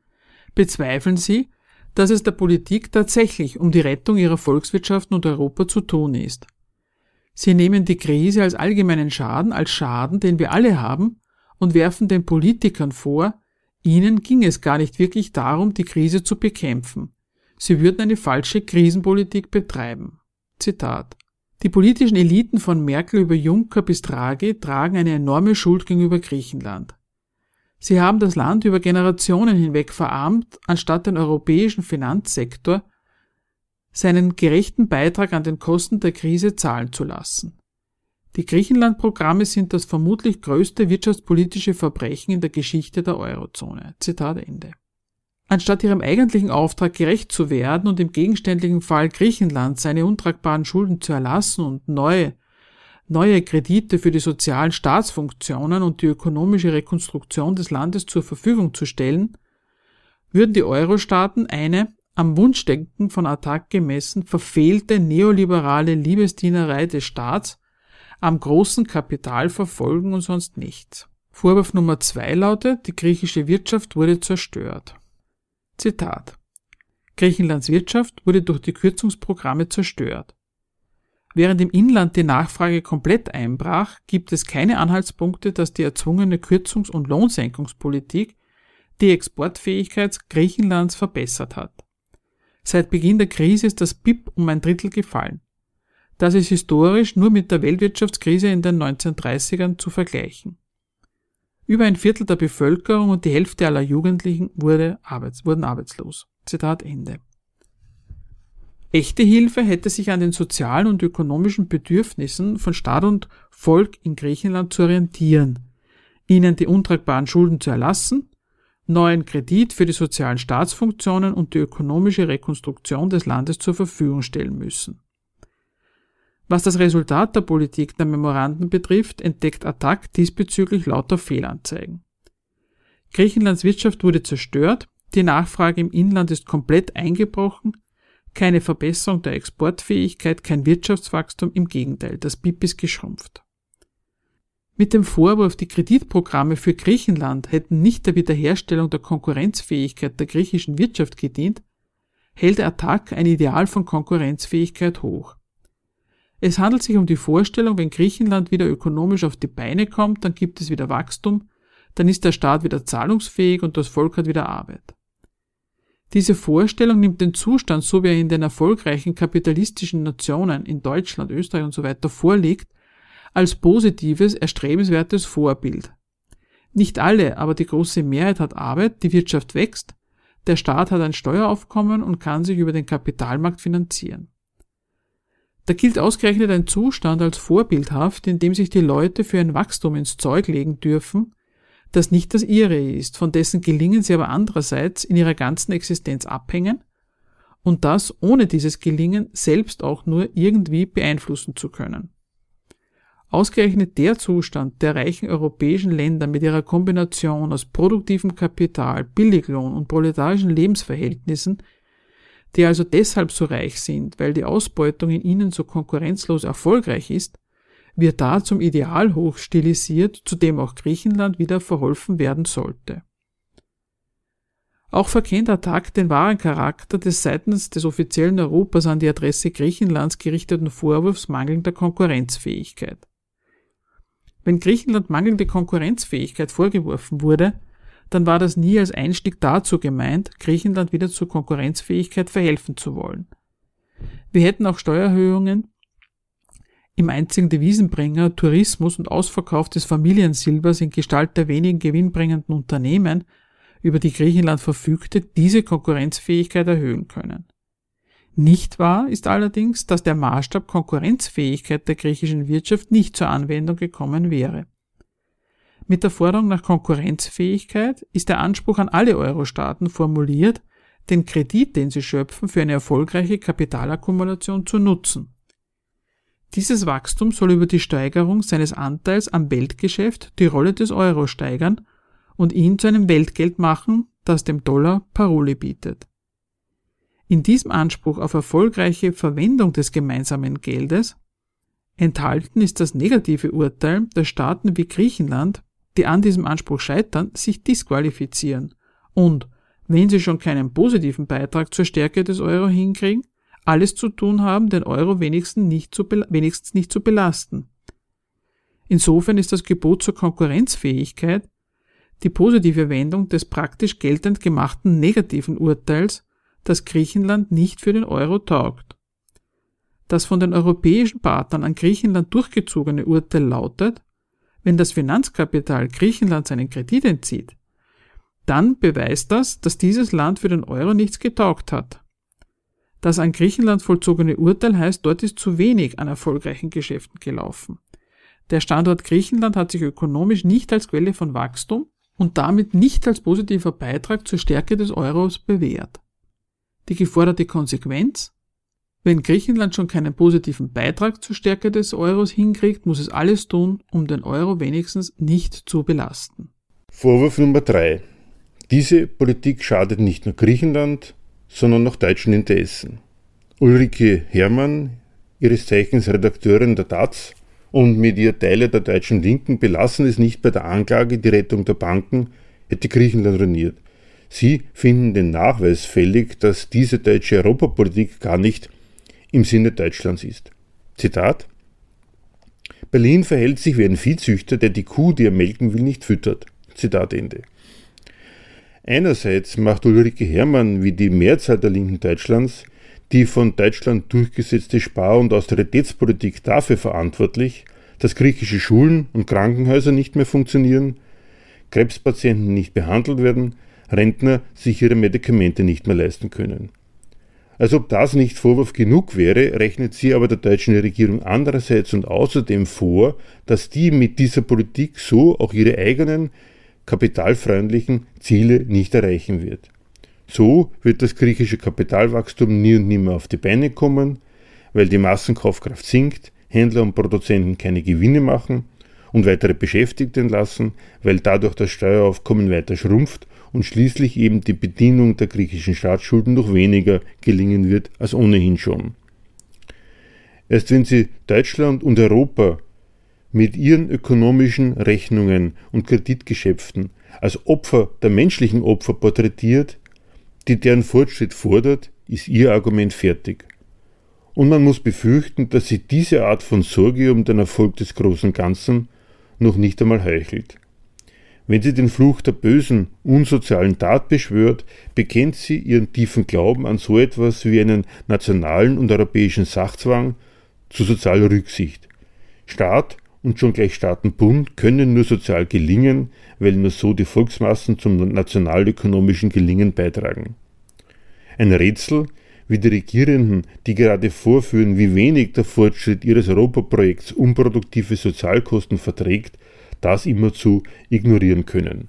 bezweifeln sie, dass es der Politik tatsächlich um die Rettung ihrer Volkswirtschaften und Europa zu tun ist. Sie nehmen die Krise als allgemeinen Schaden, als Schaden, den wir alle haben, und werfen den Politikern vor, ihnen ging es gar nicht wirklich darum, die Krise zu bekämpfen. Sie würden eine falsche Krisenpolitik betreiben. Zitat. Die politischen Eliten von Merkel über Juncker bis Draghi tragen eine enorme Schuld gegenüber Griechenland. Sie haben das Land über Generationen hinweg verarmt, anstatt den europäischen Finanzsektor seinen gerechten Beitrag an den Kosten der Krise zahlen zu lassen. Die Griechenland-Programme sind das vermutlich größte wirtschaftspolitische Verbrechen in der Geschichte der Eurozone. Zitat Ende. Anstatt ihrem eigentlichen Auftrag gerecht zu werden und im gegenständlichen Fall Griechenland seine untragbaren Schulden zu erlassen und neue, neue Kredite für die sozialen Staatsfunktionen und die ökonomische Rekonstruktion des Landes zur Verfügung zu stellen, würden die Euro-Staaten eine am Wunschdenken von Attac gemessen verfehlte neoliberale Liebesdienerei des Staats am großen Kapital verfolgen und sonst nichts. Vorwurf Nummer zwei lautet, die griechische Wirtschaft wurde zerstört. Zitat. Griechenlands Wirtschaft wurde durch die Kürzungsprogramme zerstört. Während im Inland die Nachfrage komplett einbrach, gibt es keine Anhaltspunkte, dass die erzwungene Kürzungs- und Lohnsenkungspolitik die Exportfähigkeit Griechenlands verbessert hat. Seit Beginn der Krise ist das BIP um ein Drittel gefallen. Das ist historisch nur mit der Weltwirtschaftskrise in den 1930ern zu vergleichen. Über ein Viertel der Bevölkerung und die Hälfte aller Jugendlichen wurde arbeits wurden arbeitslos. Zitat Ende. Echte Hilfe hätte sich an den sozialen und ökonomischen Bedürfnissen von Staat und Volk in Griechenland zu orientieren, ihnen die untragbaren Schulden zu erlassen, neuen Kredit für die sozialen Staatsfunktionen und die ökonomische Rekonstruktion des Landes zur Verfügung stellen müssen. Was das Resultat der Politik der Memoranden betrifft, entdeckt Attac diesbezüglich lauter Fehlanzeigen. Griechenlands Wirtschaft wurde zerstört, die Nachfrage im Inland ist komplett eingebrochen, keine Verbesserung der Exportfähigkeit, kein Wirtschaftswachstum, im Gegenteil, das BIP ist geschrumpft. Mit dem Vorwurf, die Kreditprogramme für Griechenland hätten nicht der Wiederherstellung der Konkurrenzfähigkeit der griechischen Wirtschaft gedient, hält der Attac ein Ideal von Konkurrenzfähigkeit hoch. Es handelt sich um die Vorstellung, wenn Griechenland wieder ökonomisch auf die Beine kommt, dann gibt es wieder Wachstum, dann ist der Staat wieder zahlungsfähig und das Volk hat wieder Arbeit. Diese Vorstellung nimmt den Zustand, so wie er in den erfolgreichen kapitalistischen Nationen in Deutschland, Österreich und so weiter vorliegt, als positives, erstrebenswertes Vorbild. Nicht alle, aber die große Mehrheit hat Arbeit, die Wirtschaft wächst, der Staat hat ein Steueraufkommen und kann sich über den Kapitalmarkt finanzieren. Da gilt ausgerechnet ein Zustand als vorbildhaft, in dem sich die Leute für ein Wachstum ins Zeug legen dürfen, das nicht das ihre ist, von dessen Gelingen sie aber andererseits in ihrer ganzen Existenz abhängen und das ohne dieses Gelingen selbst auch nur irgendwie beeinflussen zu können. Ausgerechnet der Zustand der reichen europäischen Länder mit ihrer Kombination aus produktivem Kapital, Billiglohn und proletarischen Lebensverhältnissen die also deshalb so reich sind, weil die Ausbeutung in ihnen so konkurrenzlos erfolgreich ist, wird da zum Ideal hochstilisiert, zu dem auch Griechenland wieder verholfen werden sollte. Auch verkennt Attac den wahren Charakter des seitens des offiziellen Europas an die Adresse Griechenlands gerichteten Vorwurfs mangelnder Konkurrenzfähigkeit. Wenn Griechenland mangelnde Konkurrenzfähigkeit vorgeworfen wurde, dann war das nie als Einstieg dazu gemeint, Griechenland wieder zur Konkurrenzfähigkeit verhelfen zu wollen. Wir hätten auch Steuererhöhungen im einzigen Devisenbringer Tourismus und Ausverkauf des Familiensilbers in Gestalt der wenigen gewinnbringenden Unternehmen, über die Griechenland verfügte, diese Konkurrenzfähigkeit erhöhen können. Nicht wahr ist allerdings, dass der Maßstab Konkurrenzfähigkeit der griechischen Wirtschaft nicht zur Anwendung gekommen wäre. Mit der Forderung nach Konkurrenzfähigkeit ist der Anspruch an alle Euro-Staaten formuliert, den Kredit, den sie schöpfen, für eine erfolgreiche Kapitalakkumulation zu nutzen. Dieses Wachstum soll über die Steigerung seines Anteils am Weltgeschäft die Rolle des Euro steigern und ihn zu einem Weltgeld machen, das dem Dollar Paroli bietet. In diesem Anspruch auf erfolgreiche Verwendung des gemeinsamen Geldes enthalten ist das negative Urteil, dass Staaten wie Griechenland die an diesem Anspruch scheitern, sich disqualifizieren und, wenn sie schon keinen positiven Beitrag zur Stärke des Euro hinkriegen, alles zu tun haben, den Euro wenigstens nicht zu, wenigstens nicht zu belasten. Insofern ist das Gebot zur Konkurrenzfähigkeit die positive Wendung des praktisch geltend gemachten negativen Urteils, dass Griechenland nicht für den Euro taugt. Das von den europäischen Partnern an Griechenland durchgezogene Urteil lautet, wenn das Finanzkapital Griechenland seinen Kredit entzieht, dann beweist das, dass dieses Land für den Euro nichts getaugt hat. Das an Griechenland vollzogene Urteil heißt, dort ist zu wenig an erfolgreichen Geschäften gelaufen. Der Standort Griechenland hat sich ökonomisch nicht als Quelle von Wachstum und damit nicht als positiver Beitrag zur Stärke des Euros bewährt. Die geforderte Konsequenz? Wenn Griechenland schon keinen positiven Beitrag zur Stärke des Euros hinkriegt, muss es alles tun, um den Euro wenigstens nicht zu belasten. Vorwurf Nummer drei: Diese Politik schadet nicht nur Griechenland, sondern auch deutschen Interessen. Ulrike Herrmann, ihres Zeichens Redakteurin der DAZ und mit ihr Teile der deutschen Linken belassen es nicht bei der Anklage, die Rettung der Banken hätte Griechenland ruiniert. Sie finden den Nachweis fällig, dass diese deutsche Europapolitik gar nicht im Sinne Deutschlands ist. Zitat Berlin verhält sich wie ein Viehzüchter, der die Kuh, die er melken will, nicht füttert. Zitat Ende. Einerseits macht Ulrike Herrmann wie die Mehrzahl der Linken Deutschlands die von Deutschland durchgesetzte Spar- und Austeritätspolitik dafür verantwortlich, dass griechische Schulen und Krankenhäuser nicht mehr funktionieren, Krebspatienten nicht behandelt werden, Rentner sich ihre Medikamente nicht mehr leisten können. Als ob das nicht Vorwurf genug wäre, rechnet sie aber der deutschen Regierung andererseits und außerdem vor, dass die mit dieser Politik so auch ihre eigenen kapitalfreundlichen Ziele nicht erreichen wird. So wird das griechische Kapitalwachstum nie und nimmer auf die Beine kommen, weil die Massenkaufkraft sinkt, Händler und Produzenten keine Gewinne machen und weitere Beschäftigte entlassen, weil dadurch das Steueraufkommen weiter schrumpft und schließlich eben die Bedienung der griechischen Staatsschulden noch weniger gelingen wird als ohnehin schon. Erst wenn sie Deutschland und Europa mit ihren ökonomischen Rechnungen und Kreditgeschäften als Opfer der menschlichen Opfer porträtiert, die deren Fortschritt fordert, ist ihr Argument fertig. Und man muss befürchten, dass sie diese Art von Sorge um den Erfolg des großen Ganzen noch nicht einmal heuchelt. Wenn sie den Fluch der bösen, unsozialen Tat beschwört, bekennt sie ihren tiefen Glauben an so etwas wie einen nationalen und europäischen Sachzwang zu sozialer Rücksicht. Staat und schon gleich Staatenbund können nur sozial gelingen, weil nur so die Volksmassen zum nationalökonomischen Gelingen beitragen. Ein Rätsel, wie die Regierenden, die gerade vorführen, wie wenig der Fortschritt ihres Europaprojekts unproduktive Sozialkosten verträgt, das immerzu ignorieren können.